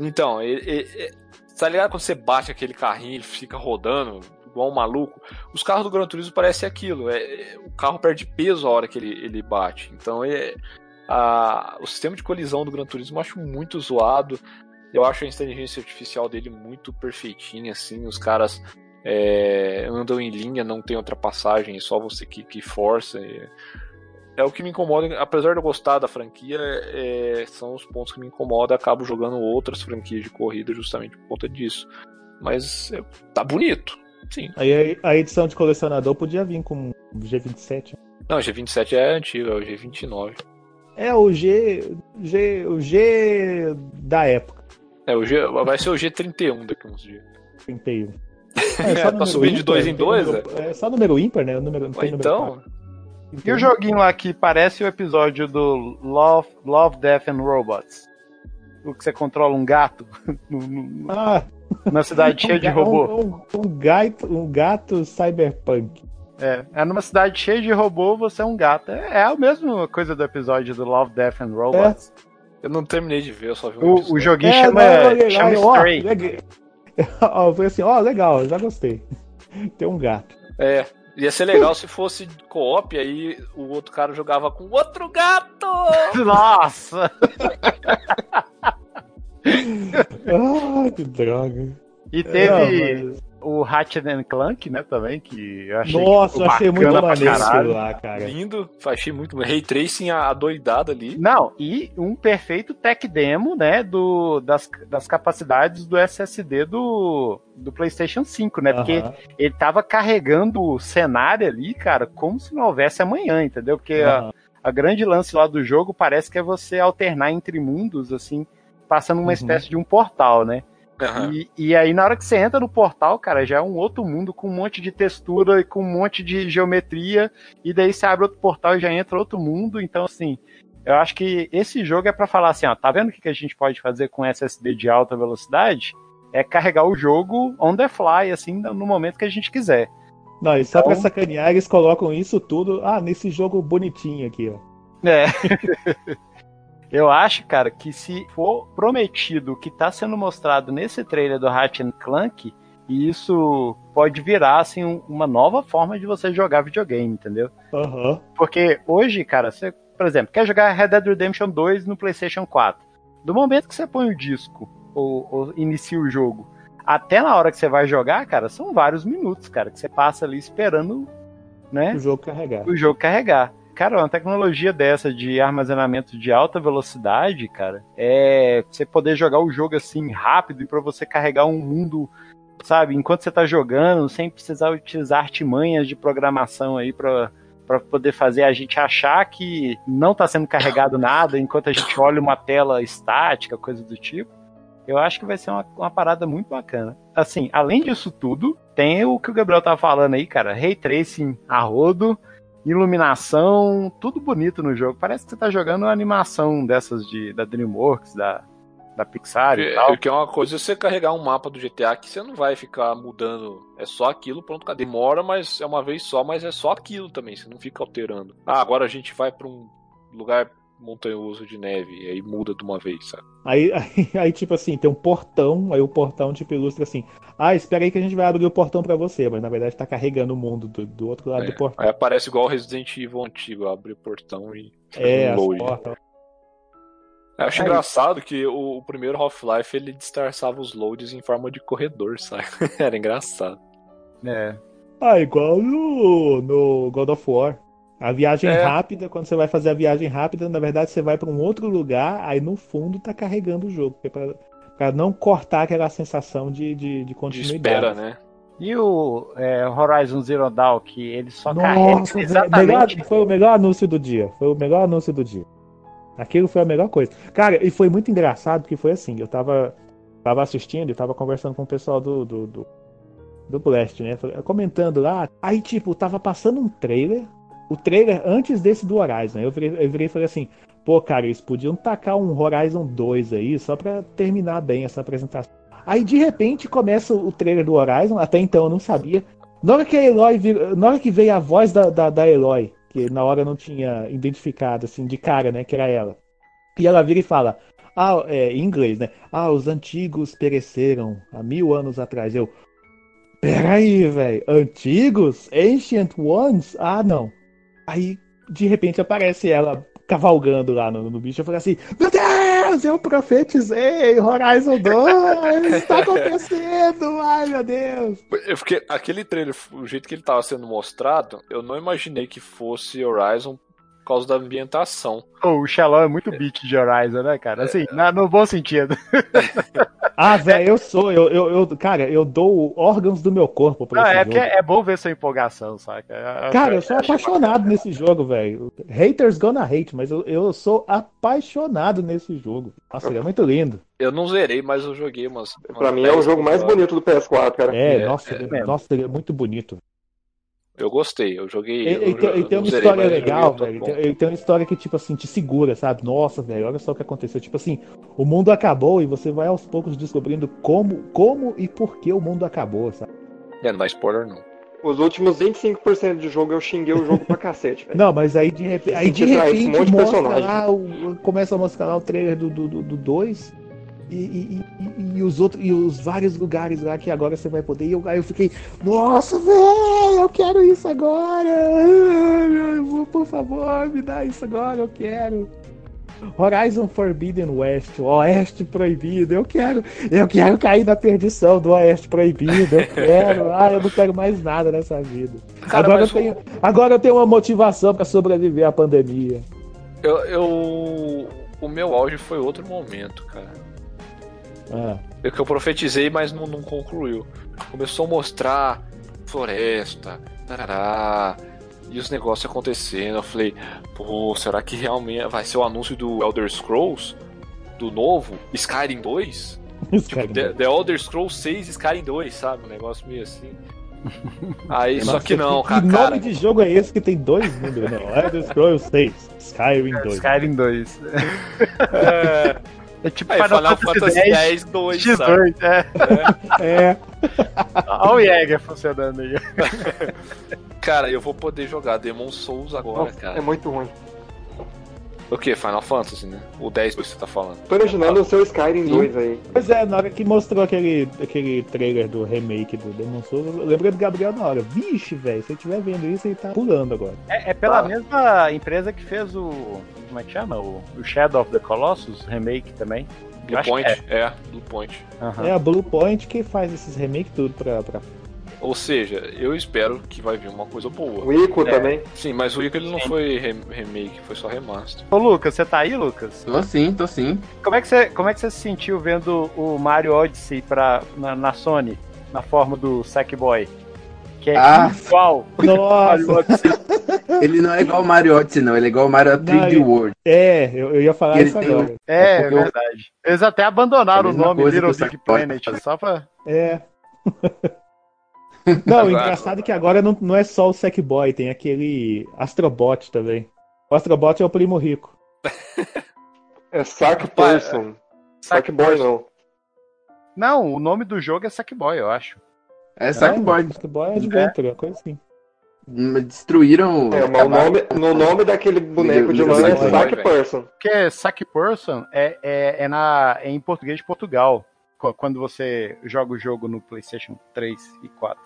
Então, ele, ele- ele- tá ligado quando você bate aquele carrinho, ele fica rodando igual um maluco? Os carros do Gran Turismo parecem aquilo, é, é- o carro perde peso a hora que ele, ele bate. Então, é, a- o sistema de colisão do Gran Turismo eu acho muito zoado. Eu acho a inteligência artificial dele muito perfeitinha, assim, os caras é, andam em linha, não tem ultrapassagem, é só você que, que força. É, é o que me incomoda, apesar de eu gostar da franquia, é, são os pontos que me incomodam. Acabo jogando outras franquias de corrida justamente por conta disso. Mas é, tá bonito, sim. Aí a, edição de colecionador podia vir com o G27. Não, o G27 é antigo, é o G29. É o G, G, o G da época, É, o G, vai ser o G31 daqui a uns dias. 31. Tá número subindo de dois em dois, número- É só número ímpar, né? O número, não tem número Então, par. E o joguinho lá que parece o episódio do Love, Love Death and Robots? O que você controla um gato [laughs] no- no- Ah, na cidade [laughs] cheia de robô. Um, um- um gato, um gato cyberpunk. É, é numa cidade cheia de robô, você é um gato. É, é a mesma coisa do episódio do Love, Death and Robots. eu não terminei de ver, eu só vi um O, o joguinho É, chama, não, lá, chama Stray. [laughs] Eu falei assim, ó, legal, já gostei. [laughs] Tem um gato. É, ia ser legal se fosse co-op, aí o outro cara jogava com outro gato! [laughs] Nossa! Ah, que droga. E teve, Não, mas- O Ratchet and Clank, né, também, que eu achei Nossa, eu achei muito maneiro lá, cara. Lindo, achei muito. Ray Tracing adoidado ali. Não, e um perfeito tech demo, né, do, das, das capacidades do SSD do, do PlayStation 5, né? Porque ele tava carregando o cenário ali, cara, como se não houvesse amanhã, entendeu? Porque a, a grande lance lá do jogo parece que é você alternar entre mundos, assim, passando uma Uhum. espécie de um portal, né? Aham. E, e aí, na hora que você entra no portal, cara, já é um outro mundo com um monte de textura e com um monte de geometria. E daí você abre outro portal e já entra outro mundo. Então, assim, eu acho que esse jogo é pra falar assim: ó, tá vendo o que a gente pode fazer com SSD de alta velocidade? É carregar o jogo on the fly, assim, no momento que a gente quiser. Não, e só pra Então- sacanear, eles colocam isso tudo, ah, nesse jogo bonitinho aqui, ó. É. [laughs] Eu acho, cara, que se for prometido o que tá sendo mostrado nesse trailer do Ratchet Clank, isso pode virar assim um- uma nova forma de você jogar videogame, entendeu? Aham. Porque hoje, cara, você, por exemplo, quer jogar Red Dead Redemption 2 no PlayStation 4. Do momento que você põe o disco ou, ou inicia o jogo, até na hora que você vai jogar, cara, são vários minutos, cara, que você passa ali esperando, né? O jogo carregar. o jogo carregar. Cara, uma tecnologia dessa de armazenamento de alta velocidade, cara, é você poder jogar o jogo assim rápido e pra você carregar um mundo, sabe, enquanto você tá jogando, sem precisar utilizar artimanhas de programação aí pra para poder fazer a gente achar que não tá sendo carregado nada enquanto a gente olha uma tela estática, coisa do tipo. Eu acho que vai ser uma, uma parada muito bacana. Assim, além disso tudo, tem o que o Gabriel tá falando aí, cara. Ray Tracing a rodo, iluminação, tudo bonito no jogo. Parece que você tá jogando uma animação dessas de, da DreamWorks, da, da Pixar e tal. Porque, porque é uma coisa é você carregar um mapa do GTA que você não vai ficar mudando. É só aquilo, pronto. Demora, mas é uma vez só, mas é só aquilo também. Você não fica alterando. Ah, agora a gente vai pra um lugar montanhoso de neve. E aí muda de uma vez, sabe? Aí, [laughs] aí, aí, tipo assim, tem um portão, aí o portão tipo ilustra assim, ah, espera aí que a gente vai abrir o portão pra você, mas na verdade tá carregando o mundo do, do outro lado É, do portão. Aí aparece igual o Resident Evil antigo, abre o portão e É, um portas. Eu acho Aí- engraçado que o, o primeiro Half-Life ele disfarçava os loads em forma de corredor, [laughs] sabe? Era engraçado. É. Ah, igual no, no God of War. A viagem É. rápida, quando você vai fazer a viagem rápida, na verdade você vai pra um outro lugar, aí no fundo tá carregando o jogo, pra não cortar aquela sensação de, de, de De continuidade. espera, né? E o é, Horizon Zero Dawn, que ele só carrega Nossa, velho, exatamente. melhor- foi o melhor anúncio do dia. Foi o melhor anúncio do dia. Aquilo foi a melhor coisa. Cara, e foi muito engraçado porque foi assim, eu tava, tava assistindo e tava conversando com o pessoal do, do, do, do Blast, né? Comentando lá. Aí, tipo, tava passando um trailer. O trailer antes desse do Horizon. Eu virei, eu virei e falei assim, pô, cara, eles podiam tacar um Horizon 2 aí, só pra terminar bem essa apresentação. Aí de repente começa o trailer do Horizon, até então eu não sabia. Na hora que a Eloy vir- na hora que veio a voz da, da, da Eloy, que na hora eu não tinha identificado, assim, de cara, né, que era ela. E ela vira e fala, ah, é, em inglês, né? Ah, os antigos pereceram há mil anos atrás. Eu, peraí, velho, antigos? Ancient Ones? Ah, não. Aí, de repente, aparece ela cavalgando lá no, no bicho. Eu falei assim, meu Deus, eu profetizei, Horizon 2, está [laughs] acontecendo, ai meu Deus. Eu fiquei, aquele trailer, o jeito que ele tava sendo mostrado, eu não imaginei que fosse Horizon causa da ambientação. Pô, o Shalom é muito beat de Horizon, né, cara? Assim, na- no bom sentido. [laughs] Ah, velho, eu sou, eu, eu, eu- cara, eu dou órgãos do meu corpo pra Não, esse é jogo. porque é bom ver sua empolgação, saca? É- Cara, eu sou apaixonado nesse jogo, velho. Haters gonna hate, mas eu, eu sou apaixonado nesse jogo. Nossa, ele é muito lindo. Eu não zerei, mas eu joguei umas. umas Pra mim é o 10 jogo mais bonito do PS4, cara. É, É, nossa, ele, é. nossa, ele é muito bonito. Eu gostei, eu joguei. Ele, eu, ele tem, ele tem uma zerei, história legal, outro velho. Ele tem, ele tem uma história que, tipo assim, te segura, sabe? Nossa, velho, olha só o que aconteceu. Tipo assim, o mundo acabou e você vai aos poucos descobrindo como, como e por que o mundo acabou, sabe? É, não dá spoiler não. Os últimos 25% de jogo eu xinguei o jogo pra cacete, velho. Não, mas aí de, repe- aí de traz um repente monte de personagem. lá, o- começa a mostrar lá o trailer do 2 do, do dois, e, e, e- e os outros e os vários lugares lá que agora você vai poder. E eu, aí eu fiquei, nossa, velho, eu quero isso agora! Por favor, me dá isso agora, eu quero. Horizon Forbidden West, Oeste Proibido. Eu quero, eu quero cair na perdição do Oeste Proibido. Eu quero. [laughs] Ah, eu não quero mais nada nessa vida. Cara, agora, eu mas o- tenho, agora eu tenho uma motivação pra sobreviver à pandemia. Eu, eu- O meu auge foi outro momento, cara. Ah, É que eu profetizei, mas não, não concluiu. Começou a mostrar floresta, tarará, e os negócios acontecendo. Eu falei, pô, será que realmente vai ser o anúncio do Elder Scrolls? Do novo? Skyrim 2? os [laughs] Tipo, The, The Elder Scrolls 6 e Skyrim 2, sabe? Um negócio meio assim. Aí, só Nossa, que não, que, cara. que nome cara. de jogo é esse que tem dois números? Não, Elder Scrolls 6, Skyrim 2. Skyrim 2. É, É tipo aí, Final Fantasy X 2, sabe? X2, é. É, Olha o Jäger funcionando aí. [laughs] Cara, eu vou poder jogar Demon Souls agora, Nossa, cara. é muito ruim. O que? Final Fantasy, né? O 10 que você tá falando. Tô imaginando o seu Skyrim 2 aí. pois é, na hora que mostrou aquele, aquele trailer do remake do Demon Souls, eu lembrei do Gabriel na hora. Vixe, velho, se ele estiver vendo isso, ele tá pulando agora. É, é pela Ah. mesma empresa que fez o. Como é que chama? O, o Shadow of the Colossus remake também. Blue Point? É. Blue Point. Aham. É a Blue Point que faz esses remakes tudo pra, pra Ou seja, eu espero que vai vir uma coisa boa. O Ico É. também. Sim, mas o Ico ele não foi re- remake, foi só remaster. Ô Lucas, você tá aí, Lucas? Tô sim, tô sim. Como é que você, como é que você se sentiu vendo o Mario Odyssey pra, na, na Sony, na forma do Sackboy? Que é Ah. igual. Nossa. [laughs] Ele não é igual o Mario Odyssey, não. Ele é igual o Mario 3D ele- World. é, eu, eu ia falar Ele isso tem agora. É, É é eu- verdade. Eles até abandonaram É o nome Little Big Planet, só pra. É. [laughs] Não, o Agora- engraçado é que agora não, não é só o Sackboy, tem aquele Astrobot também. O Astrobot é o primo rico. [laughs] É Sack Person. Sackboy Sackboy. não. Não, o nome do jogo é Sackboy, eu acho. É Sackboy. Sackboy Adventure, é coisa assim. Destruíram. É, mas o nome, no nome daquele boneco de lã é Sack. Person. Porque Sack Person é, é, é, na, é em português de Portugal. qu- Quando você joga o jogo no PlayStation 3 e 4.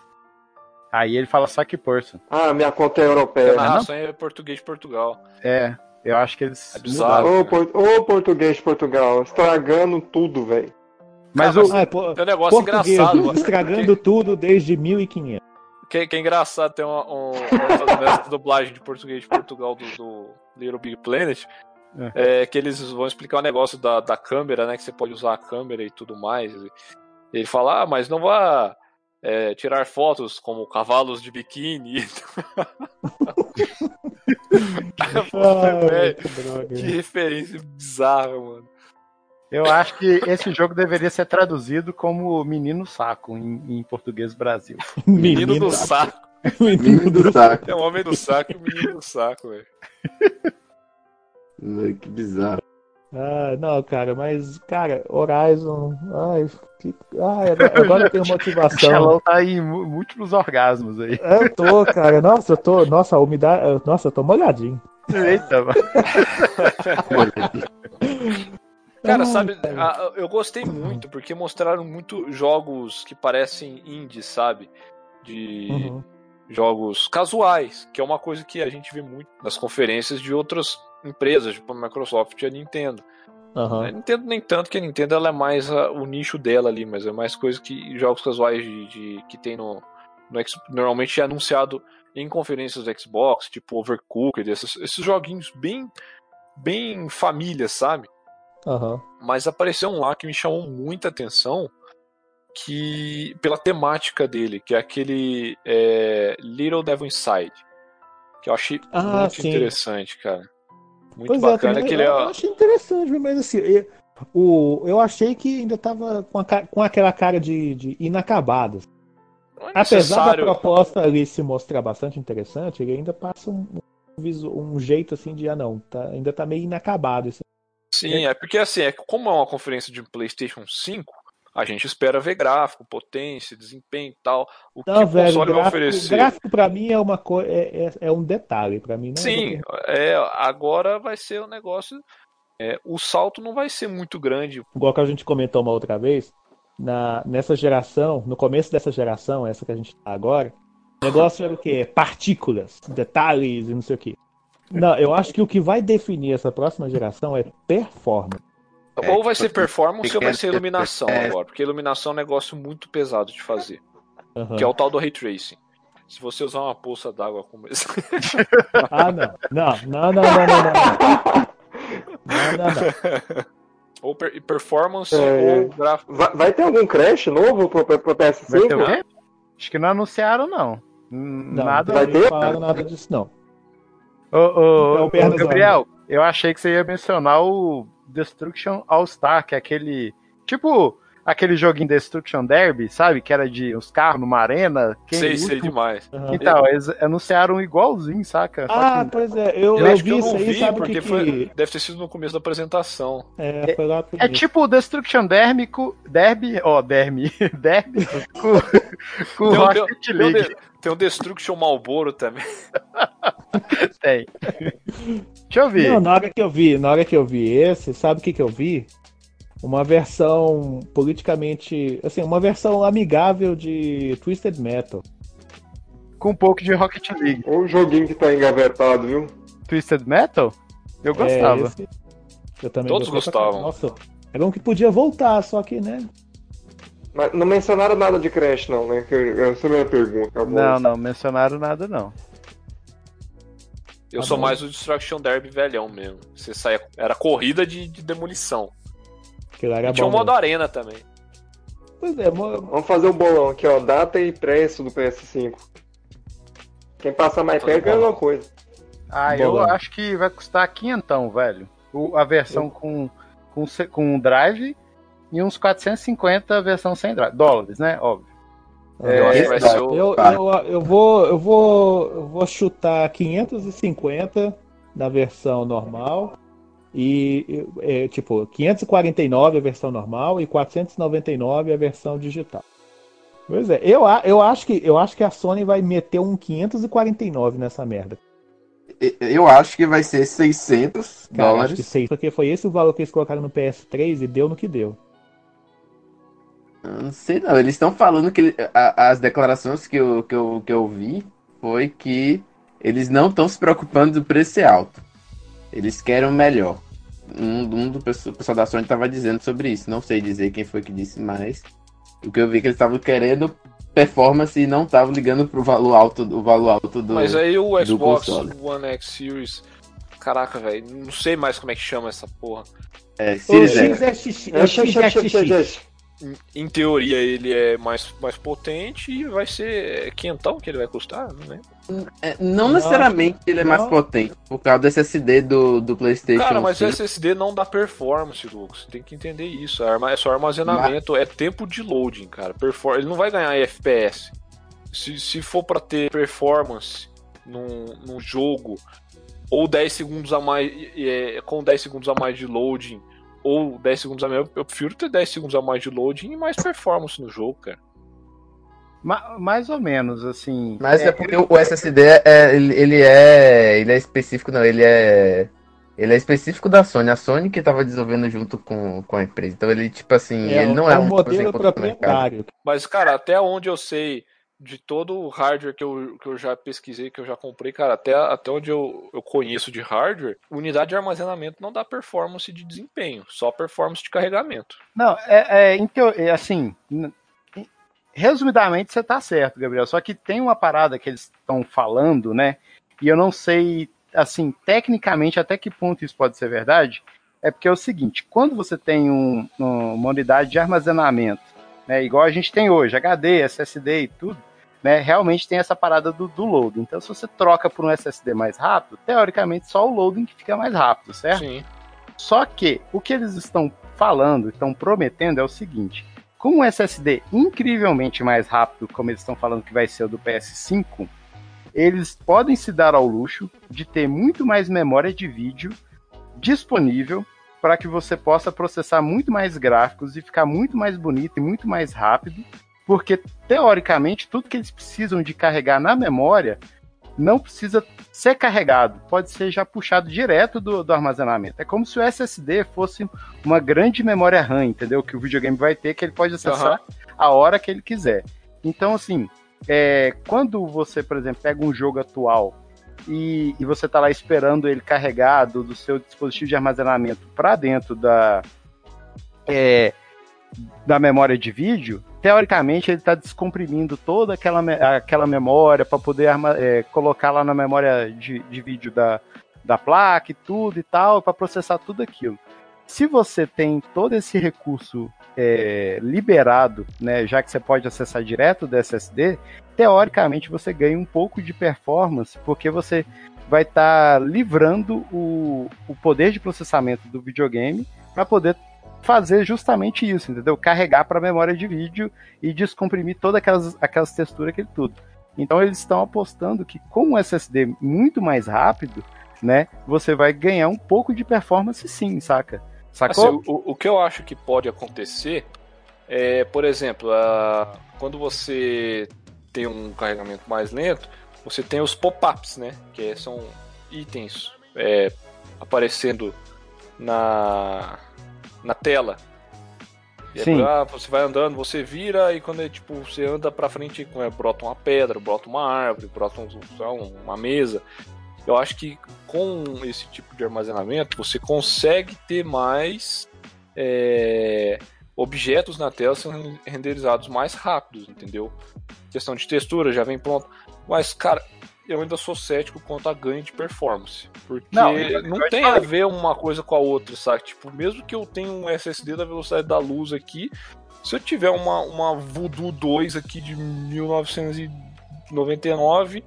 Aí ele fala Sack Person. Ah, minha conta é A europeia. narração é português de Portugal. É, eu acho que eles. É bizarro. Ô, por- ô, português de Portugal, estragando tudo, velho. Mas Cara, o, Ah, é, pô, Tem um negócio português, engraçado. estragando tudo desde 1500. Que, que é engraçado ter uma, um, uma [laughs] dublagem de português de Portugal do, do Little Big Planet. É. que eles vão explicar o negócio da, da câmera, né? Que você pode usar a câmera e tudo mais. E ele fala, ah, mas não vá é, tirar fotos como cavalos de biquíni. [laughs] [laughs] Ah, que que referência bizarra, mano. Eu acho que esse jogo deveria ser traduzido como Menino Saco em, em português Brasil. [laughs] Menino, do saco. [laughs] Menino do saco. É o homem do saco e o menino do saco, velho. Que bizarro. Ah, não, cara, mas, cara, Horizon. Ai, que, ai agora, eu tenho O [laughs] motivação. Xelão tá em mú- múltiplos orgasmos aí. Eu tô, cara. Nossa, eu tô. Nossa, a umidade. Nossa, eu tô molhadinho. Eita, mano. Cara, Ai, sabe, a- eu gostei muito, porque mostraram muito jogos que parecem indies, sabe? De Uhum. jogos casuais, que é uma coisa que a gente vê muito nas conferências de outras empresas, tipo a Microsoft e a Nintendo. Aham. A Nintendo nem tanto, que a Nintendo ela é mais ah, o nicho dela ali, mas é mais coisa que jogos casuais de, de- que tem no, no normalmente é anunciado em conferências do Xbox, tipo Overcooked, esses, esses joguinhos bem bem família, sabe? Aham. mas apareceu um lá que me chamou muita atenção que pela temática dele, que é aquele é, Little Devil Inside, que eu achei Ah, muito sim. interessante, cara. Muito Pois é, bacana que ele eu, é, eu achei interessante, mas assim, eu, o, eu achei que ainda tava com, a com aquela cara de, de inacabado. é Apesar da proposta ali se mostrar bastante interessante, ele ainda passa um, um, um jeito assim de, ah não, tá, ainda tá meio inacabado. Assim. Sim, é porque assim, é que como é uma conferência de PlayStation 5, a gente espera ver gráfico, potência, desempenho e tal. O que Não, o velho, console vai gráfico, oferecer. gráfico pra mim é uma coisa, é, é, é um detalhe, pra mim não é Sim, é, agora vai ser um negócio. é, o salto não vai ser muito grande. igual que a gente comentou uma outra vez, na, nessa geração, no começo dessa geração, essa que a gente tá agora, o negócio era o quê? Partículas, detalhes e não sei o quê. Não, eu acho que o que vai definir essa próxima geração é performance. É, ou vai ser tipo, performance ou vai ser iluminação é. agora. Porque iluminação é um negócio muito pesado de fazer. Que é o tal do ray tracing. Se você usar uma poça d'água como esse. [laughs] Ah, não. Não, não, não, não, não, não. Não, não, não. ou per- performance É. ou gráfico. Vai, vai ter algum Crash novo pro, pro, pro Vai ter o PS5? quê? Acho que não anunciaram, não. Não, Nada. não Vai ter? falaram nada disso, não. Ô, ô, É o ô, Gabriel, eu achei que você ia mencionar o Destruction All Star, que é aquele. Tipo aquele joguinho Destruction Derby, sabe? Que era de uns carros numa arena. Quem sei, último- sei demais. Aham. Então, eles anunciaram igualzinho, saca? Ah, que- pois é, eu, Eu, eu acho que vi eu isso não aí, vi, sabe o porque que foi, deve ter sido no começo da apresentação. É, foi lá pro É início. tipo o Destruction Derby com. Derby, ó, Derby. [laughs] Derby com, com Tem um- Rocket o, League. de- tem o Destruction Malboro também. [laughs] Tem. Deixa eu ver. Não, na hora que eu vi, na hora que eu vi esse, sabe o que que eu vi? Uma versão politicamente, assim, uma versão amigável de Twisted Metal. Com um pouco de Rocket League. Ou o joguinho que tá engavetado, viu? Twisted Metal? Eu É, gostava. esse eu também Todos gostavam. Nossa, era um que podia voltar, só que, né? Mas não mencionaram nada de Crash, não, né? Essa é a minha pergunta. acabou. Não, não mencionaram nada, não. Eu Tá sou bom. mais o Destruction Derby velhão mesmo. Você saia, era corrida de, de demolição. Aquilo era tinha bom o modo mesmo. arena também. Pois é, mo- Vamos fazer o bolão aqui, ó. Data e preço do PS5. Quem passa mais perto ganha alguma coisa. Ah, eu Bolão. acho que vai custar quinhentão, velho. O- a versão com, com, se- com drive e uns 450 a versão sem drive. Dólares, né? Óbvio. É, eu o. eu, eu, eu vou eu vou eu vou chutar 550 na versão normal e é, tipo 549 a versão normal e 499 a versão digital. Pois é, eu, eu acho que eu acho que a Sony vai meter um 549 nessa merda. Eu acho que vai ser 600 Cara, acho dólares. que sei, porque foi esse o valor que eles colocaram no PS3 e deu no que deu. Eu Não sei não, eles estão falando que a- as declarações que eu, que, eu, que eu vi foi que eles não estão se preocupando do preço ser alto. Eles querem o melhor. Um, um do pessoal, pessoal da Sony estava dizendo sobre isso. Não sei dizer quem foi que disse, mas o que eu vi é que eles estavam querendo performance e não estavam ligando pro valor alto, o valor alto do. Mas aí o do Xbox console. One X Series. Caraca, velho. Não sei mais como é que chama essa porra. É, Series X. É XXX. em teoria ele é mais, mais potente e vai ser quentão que ele vai custar, não lembro. É, não necessariamente ele é mais não. potente, por causa do SSD do, do PlayStation. Cara, mas 5. SSD não dá performance, Lucas. Você tem que entender isso. É só armazenamento, é tempo de loading, cara. Perfor ele não vai ganhar FPS. Se, se for pra ter performance num, num jogo, ou 10 segundos a mais, é, com 10 segundos a mais de loading, ou 10 segundos a mais, eu prefiro ter 10 segundos a mais de loading e mais performance no jogo, cara. Ma- mais ou menos, assim. Mas é, porque o SSD é, ele, ele é. Ele é específico, não, ele é. Ele é específico da Sony. A Sony que tava desenvolvendo junto com, com a empresa. Então ele, tipo assim, ele não é, um um modelo 100% do mercado. proprietário. Mas, cara, até onde eu sei de todo o hardware que eu, que eu já pesquisei, que eu já comprei, cara, até, até onde eu, eu conheço de hardware, unidade de armazenamento não dá performance de desempenho, só performance de carregamento. Não, é, é, em teo- é assim. Resumidamente, você tá certo, Gabriel. Só que tem uma parada que eles estão falando, né? E eu não sei, assim, tecnicamente até que ponto isso pode ser verdade. É porque é o seguinte: quando você tem um- uma unidade de armazenamento, né, igual a gente tem hoje, HD, SSD e tudo, né, realmente tem essa parada do, do loading. Então, se você troca por um SSD mais rápido, teoricamente só o loading que fica mais rápido, certo? Sim. Só que o que eles estão falando, estão prometendo é o seguinte: com um SSD incrivelmente mais rápido, como eles estão falando que vai ser o do PS5, eles podem se dar ao luxo de ter muito mais memória de vídeo disponível para que você possa processar muito mais gráficos e ficar muito mais bonito e muito mais rápido, porque teoricamente tudo que eles precisam de carregar na memória não precisa ser carregado, pode ser já puxado direto do, do armazenamento. É como se o SSD fosse uma grande memória RAM, entendeu? Que o videogame vai ter, que ele pode acessar Aham. a hora que ele quiser. Então, assim, é, quando você, por exemplo, pega um jogo atual e, e você tá lá esperando ele carregado do seu dispositivo de armazenamento para dentro da, é, da memória de vídeo, teoricamente ele está descomprimindo toda aquela, me- aquela memória para poder é, colocar lá na memória de, de vídeo da, da placa e tudo e tal, para processar tudo aquilo. Se você tem todo esse recurso é, liberado, né, já que você pode acessar direto do SSD, teoricamente você ganha um pouco de performance, porque você vai estar livrando o, o poder de processamento do videogame para poder fazer justamente isso, entendeu? Carregar para a memória de vídeo e descomprimir todas aquelas, aquelas texturas, aquele tudo. Então eles estão apostando que com um SSD muito mais rápido, né, você vai ganhar um pouco de performance sim, saca? Sacou? Assim, o, o que eu acho que pode acontecer é, por exemplo, a- quando você tem um carregamento mais lento, você tem os pop-ups, né? Que são itens é, aparecendo na, na tela. E é Sim. por- ah, você vai andando, você vira e quando é tipo, você anda pra frente, é, brota uma pedra, brota uma árvore, brota um- uma mesa. Eu acho que com esse tipo de armazenamento você consegue ter mais é, objetos na tela sendo renderizados mais rápidos, entendeu? Questão de textura já vem pronto. Mas, cara, eu ainda sou cético quanto a ganho de performance. Porque Não, não, tem a ver uma coisa com a outra, sabe? Tipo, mesmo que eu tenha um SSD da velocidade da luz aqui, se eu tiver uma, uma Voodoo 2 aqui de 1999,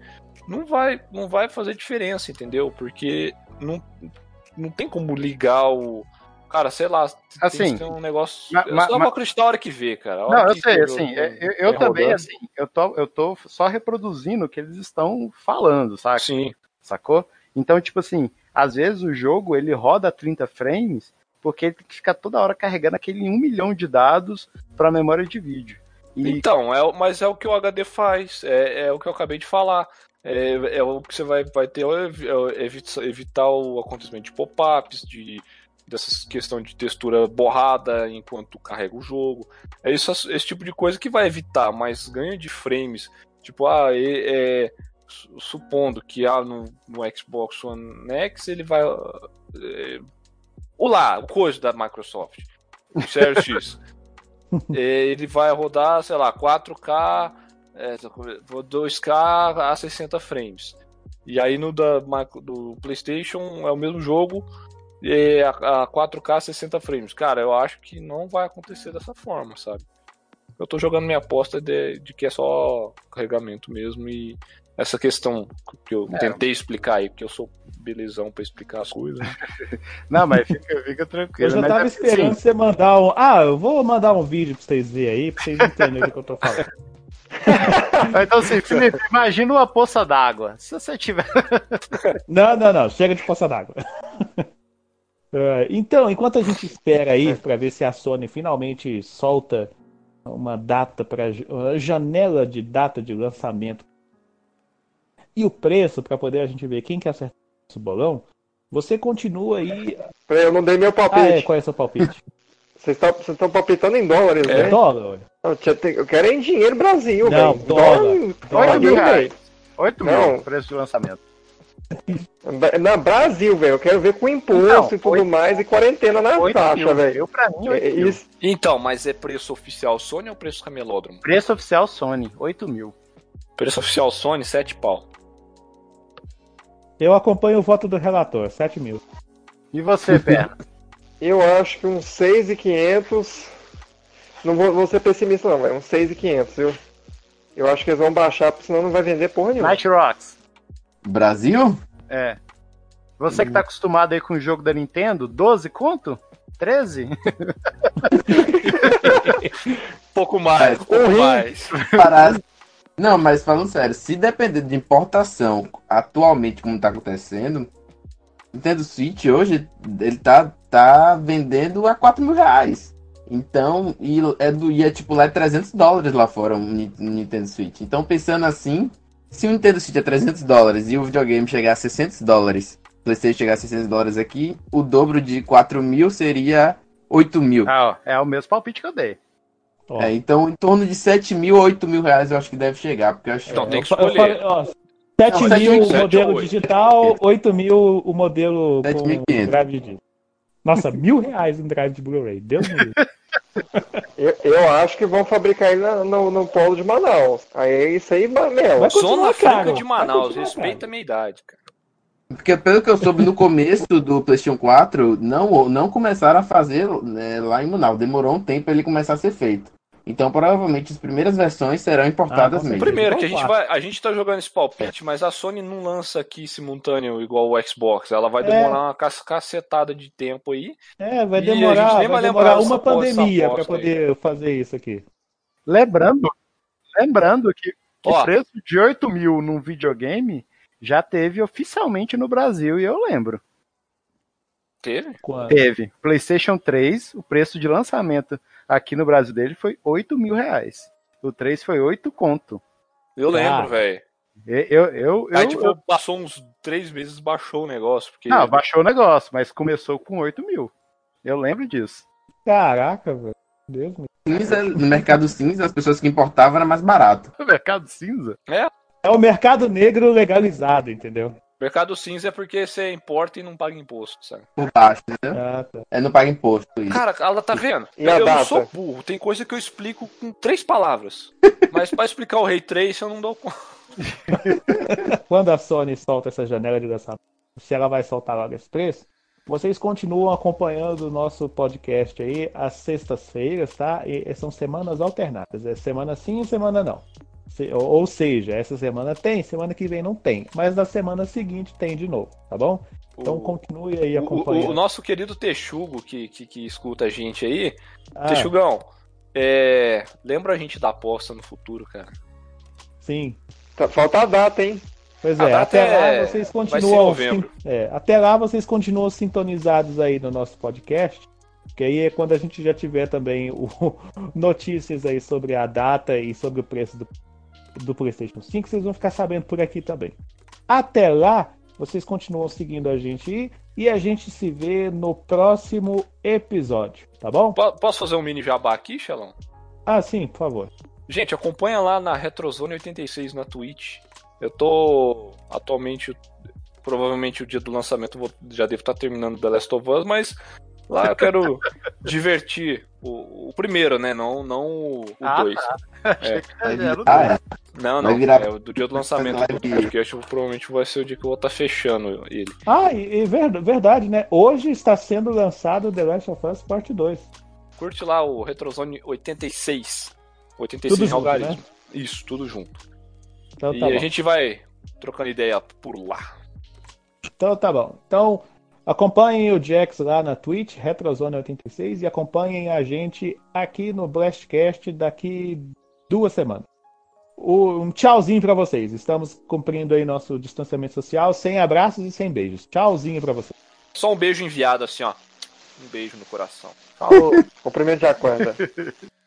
não vai, não vai fazer diferença, entendeu? Porque não, não tem como ligar o. Cara, sei lá, tem Assim, ter um negócio. ma- eu ma- só ma- a hora que vê, cara. Não, eu sei, assim, eu, eu- eu também, rodando. assim, eu tô, eu tô só reproduzindo o que eles estão falando, saca? Sim. Sacou? Então, tipo assim, às vezes o jogo ele roda a 30 frames porque ele tem que ficar toda hora carregando aquele 1 milhão de dados pra memória de vídeo. E Então, é, mas é o que o HD faz, é, é o que eu acabei de falar. É, é o que você vai, vai ter, é é evita- evitar o acontecimento de pop-ups, de dessas questão de textura borrada enquanto carrega o jogo. É isso, esse tipo de coisa que vai evitar, mas ganho de frames, tipo, ah, é, su- supondo que ah, no, no Xbox One X ele vai é, o lá, o coisa da Microsoft, o Series [laughs] X. É, ele vai rodar, sei lá, 4K, é, 2K a 60 frames. E aí no da, do PlayStation é o mesmo jogo, e a, a 4K a 60 frames. Cara, eu acho que não vai acontecer dessa forma, sabe? Eu tô jogando minha aposta de, de que é só carregamento mesmo e essa questão que eu É. tentei explicar aí, porque eu sou belezão pra explicar as coisas. [laughs] Não, mas fica, fica Eu tranquilo. já mas tava é- esperando sim, você mandar um. Ah, eu vou mandar um vídeo pra vocês verem aí, pra vocês entenderem o que eu tô falando. [laughs] Então, assim, Felipe, imagina uma poça d'água. Se você tiver. Não, não, não. Chega de poça d'água. [laughs] É, então, enquanto a gente espera aí para ver se a Sony finalmente solta uma data para uma janela de data de lançamento e o preço para poder a gente ver quem que acerta o bolão, você continua aí. Peraí, Eu não dei meu Ah, é, palpite. qual é o seu palpite? [laughs] Vocês estão palpitando em dólares, É. né? Dólar, olha. Eu, quero é em dinheiro Brasil, Não, velho. dólar. Dólar, Dólar. paguei, mil reais. velho. 8 Não. mil preço de lançamento. Na Brasil, velho. Eu quero ver com imposto Não, e tudo oito- mais e quarentena na 8 taxa, velho. Eu, pra mim, 8 É, mil. Isso, Então, mas é preço oficial Sony ou preço camelódromo? Preço oficial Sony, 8 mil. Preço oficial Sony, 7 pau. Eu acompanho o voto do relator, 7 mil. E você, [laughs] Perna? eu acho que uns 6,500. Não vou, vou ser pessimista, não, velho. Uns 6,500, viu? Eu acho que eles vão baixar, porque senão não vai vender porra nenhuma. Night Rocks. Brasil? É. Você que tá acostumado aí com o jogo da Nintendo, 12 conto? 13? [laughs] Pouco mais, pouco Horrível. mais. Não, mas falando sério, se depender de importação atualmente como tá acontecendo, Nintendo Switch hoje ele tá, tá vendendo a 4 mil reais. Então, e é, do, e é tipo lá é 300 dólares lá fora um Nintendo Switch. Então, pensando assim, se o Nintendo Switch é 300 dólares e o videogame chegar a 600 dólares, o PlayStation chegar a 600 dólares aqui, o dobro de 4 mil seria 8 mil. Ah, ó, é o mesmo palpite que eu dei. Ó, É, então, em torno de 7 mil, 8 mil reais eu acho que deve chegar, porque eu acho Então, eu tem que fa- eu escolher. falei, ó, 7 Não, mil o 7.800. modelo digital, 8 mil o modelo com 7.500. drive de disco. Nossa, mil reais em drive de Blu-ray. Deus me livre. [laughs] Eu, eu acho que vão fabricar ele na- no, no polo de Manaus. Aí isso aí. Vai Zona Franca de Manaus, respeita a minha idade, cara. Porque pelo que eu soube no começo do PlayStation 4, não, não começaram a fazer né, lá em Manaus. Demorou um tempo pra ele começar a ser feito. Então provavelmente as primeiras versões serão importadas Ah, mesmo. Primeiro, que a gente, quatro. vai, a gente tá jogando esse palpite, mas a Sony não lança aqui simultâneo igual o Xbox. Ela vai É. demorar uma cas- cacetada de tempo aí. É, vai E a gente demorar, nem vai vai demorar lembrar uma pandemia para aposta aí. poder fazer isso aqui. Lembrando, lembrando que, que o preço de 8 mil num videogame já teve oficialmente no Brasil, e eu lembro. Teve? Quando? Teve. PlayStation 3, o preço de lançamento aqui no Brasil dele foi 8 mil reais. O 3 foi 8 conto. Eu Ah. lembro, velho. Eu, eu, eu, Aí, eu- tipo, passou uns três meses, baixou o negócio. Porque Não, baixou o negócio, mas começou com 8 mil. Eu lembro disso. Caraca, velho. Deus me Cinza, no mercado cinza, as pessoas que importavam era mais barato. O mercado cinza? É o mercado negro legalizado, entendeu? Mercado cinza é porque você importa e não paga imposto, sabe? Por baixo, entendeu? Ah, tá. É, não paga imposto isso. Cara, ela tá vendo? [laughs] E eu não sou burro, tem coisa que eu explico com três palavras. [laughs] Mas pra explicar o Rei 3 eu não dou conta. [laughs] Quando a Sony solta essa janela de lançamento, se ela vai soltar logo esse preço, vocês continuam acompanhando o nosso podcast aí às sextas-feiras, tá? E são semanas alternadas. É semana sim e semana não. Ou, seja, essa semana tem, semana que vem não tem. Mas na semana seguinte tem de novo, tá bom? Então O- continue aí O, o- acompanhando. o nosso querido Texugo, que, que, que escuta a gente aí, Ah, Texugão, é, lembra a gente da aposta no futuro, cara. sim. Tá- falta a data, hein? Pois A é, data até é- lá vocês vai ser em continuam. é, até lá vocês continuam sintonizados aí no nosso podcast. Que aí é quando a gente já tiver também o, [laughs] notícias aí sobre a data e sobre o preço do, do PlayStation 5, vocês vão ficar sabendo por aqui também. Até lá, vocês continuam seguindo a gente aí e a gente se vê no próximo episódio, tá bom? Po- Posso fazer um mini jabá aqui, Xelão? Ah, sim, por favor. Gente, acompanha lá na Retrozone 86 na Twitch. Eu tô atualmente, provavelmente o dia do lançamento já devo estar terminando The Last of Us, mas lá eu [laughs] quero divertir o, o primeiro, né? Não, não o Ah, 2. [laughs] Achei que Vai era o virar, dois. é. Não, não. virar- É o do dia do lançamento do podcast. Provavelmente vai ser o dia que eu vou estar fechando ele. Ah, e, e ver- verdade, né? Hoje está sendo lançado The Last of Us Part 2. Curte lá o Retrozone 86. 86 Tudo junto, algarismo. Isso, tudo junto. Então e tá a bom. gente vai trocando ideia por lá. Então tá bom. Então acompanhem o Jax lá na Twitch, Retrozone86, e acompanhem a gente aqui no Blastcast daqui duas semanas. Um tchauzinho pra vocês. Estamos cumprindo aí nosso distanciamento social, sem abraços e sem beijos. Tchauzinho pra vocês. Só um beijo enviado assim, ó. Um beijo no coração. Falou. Cumprimento de Aquanda. [laughs]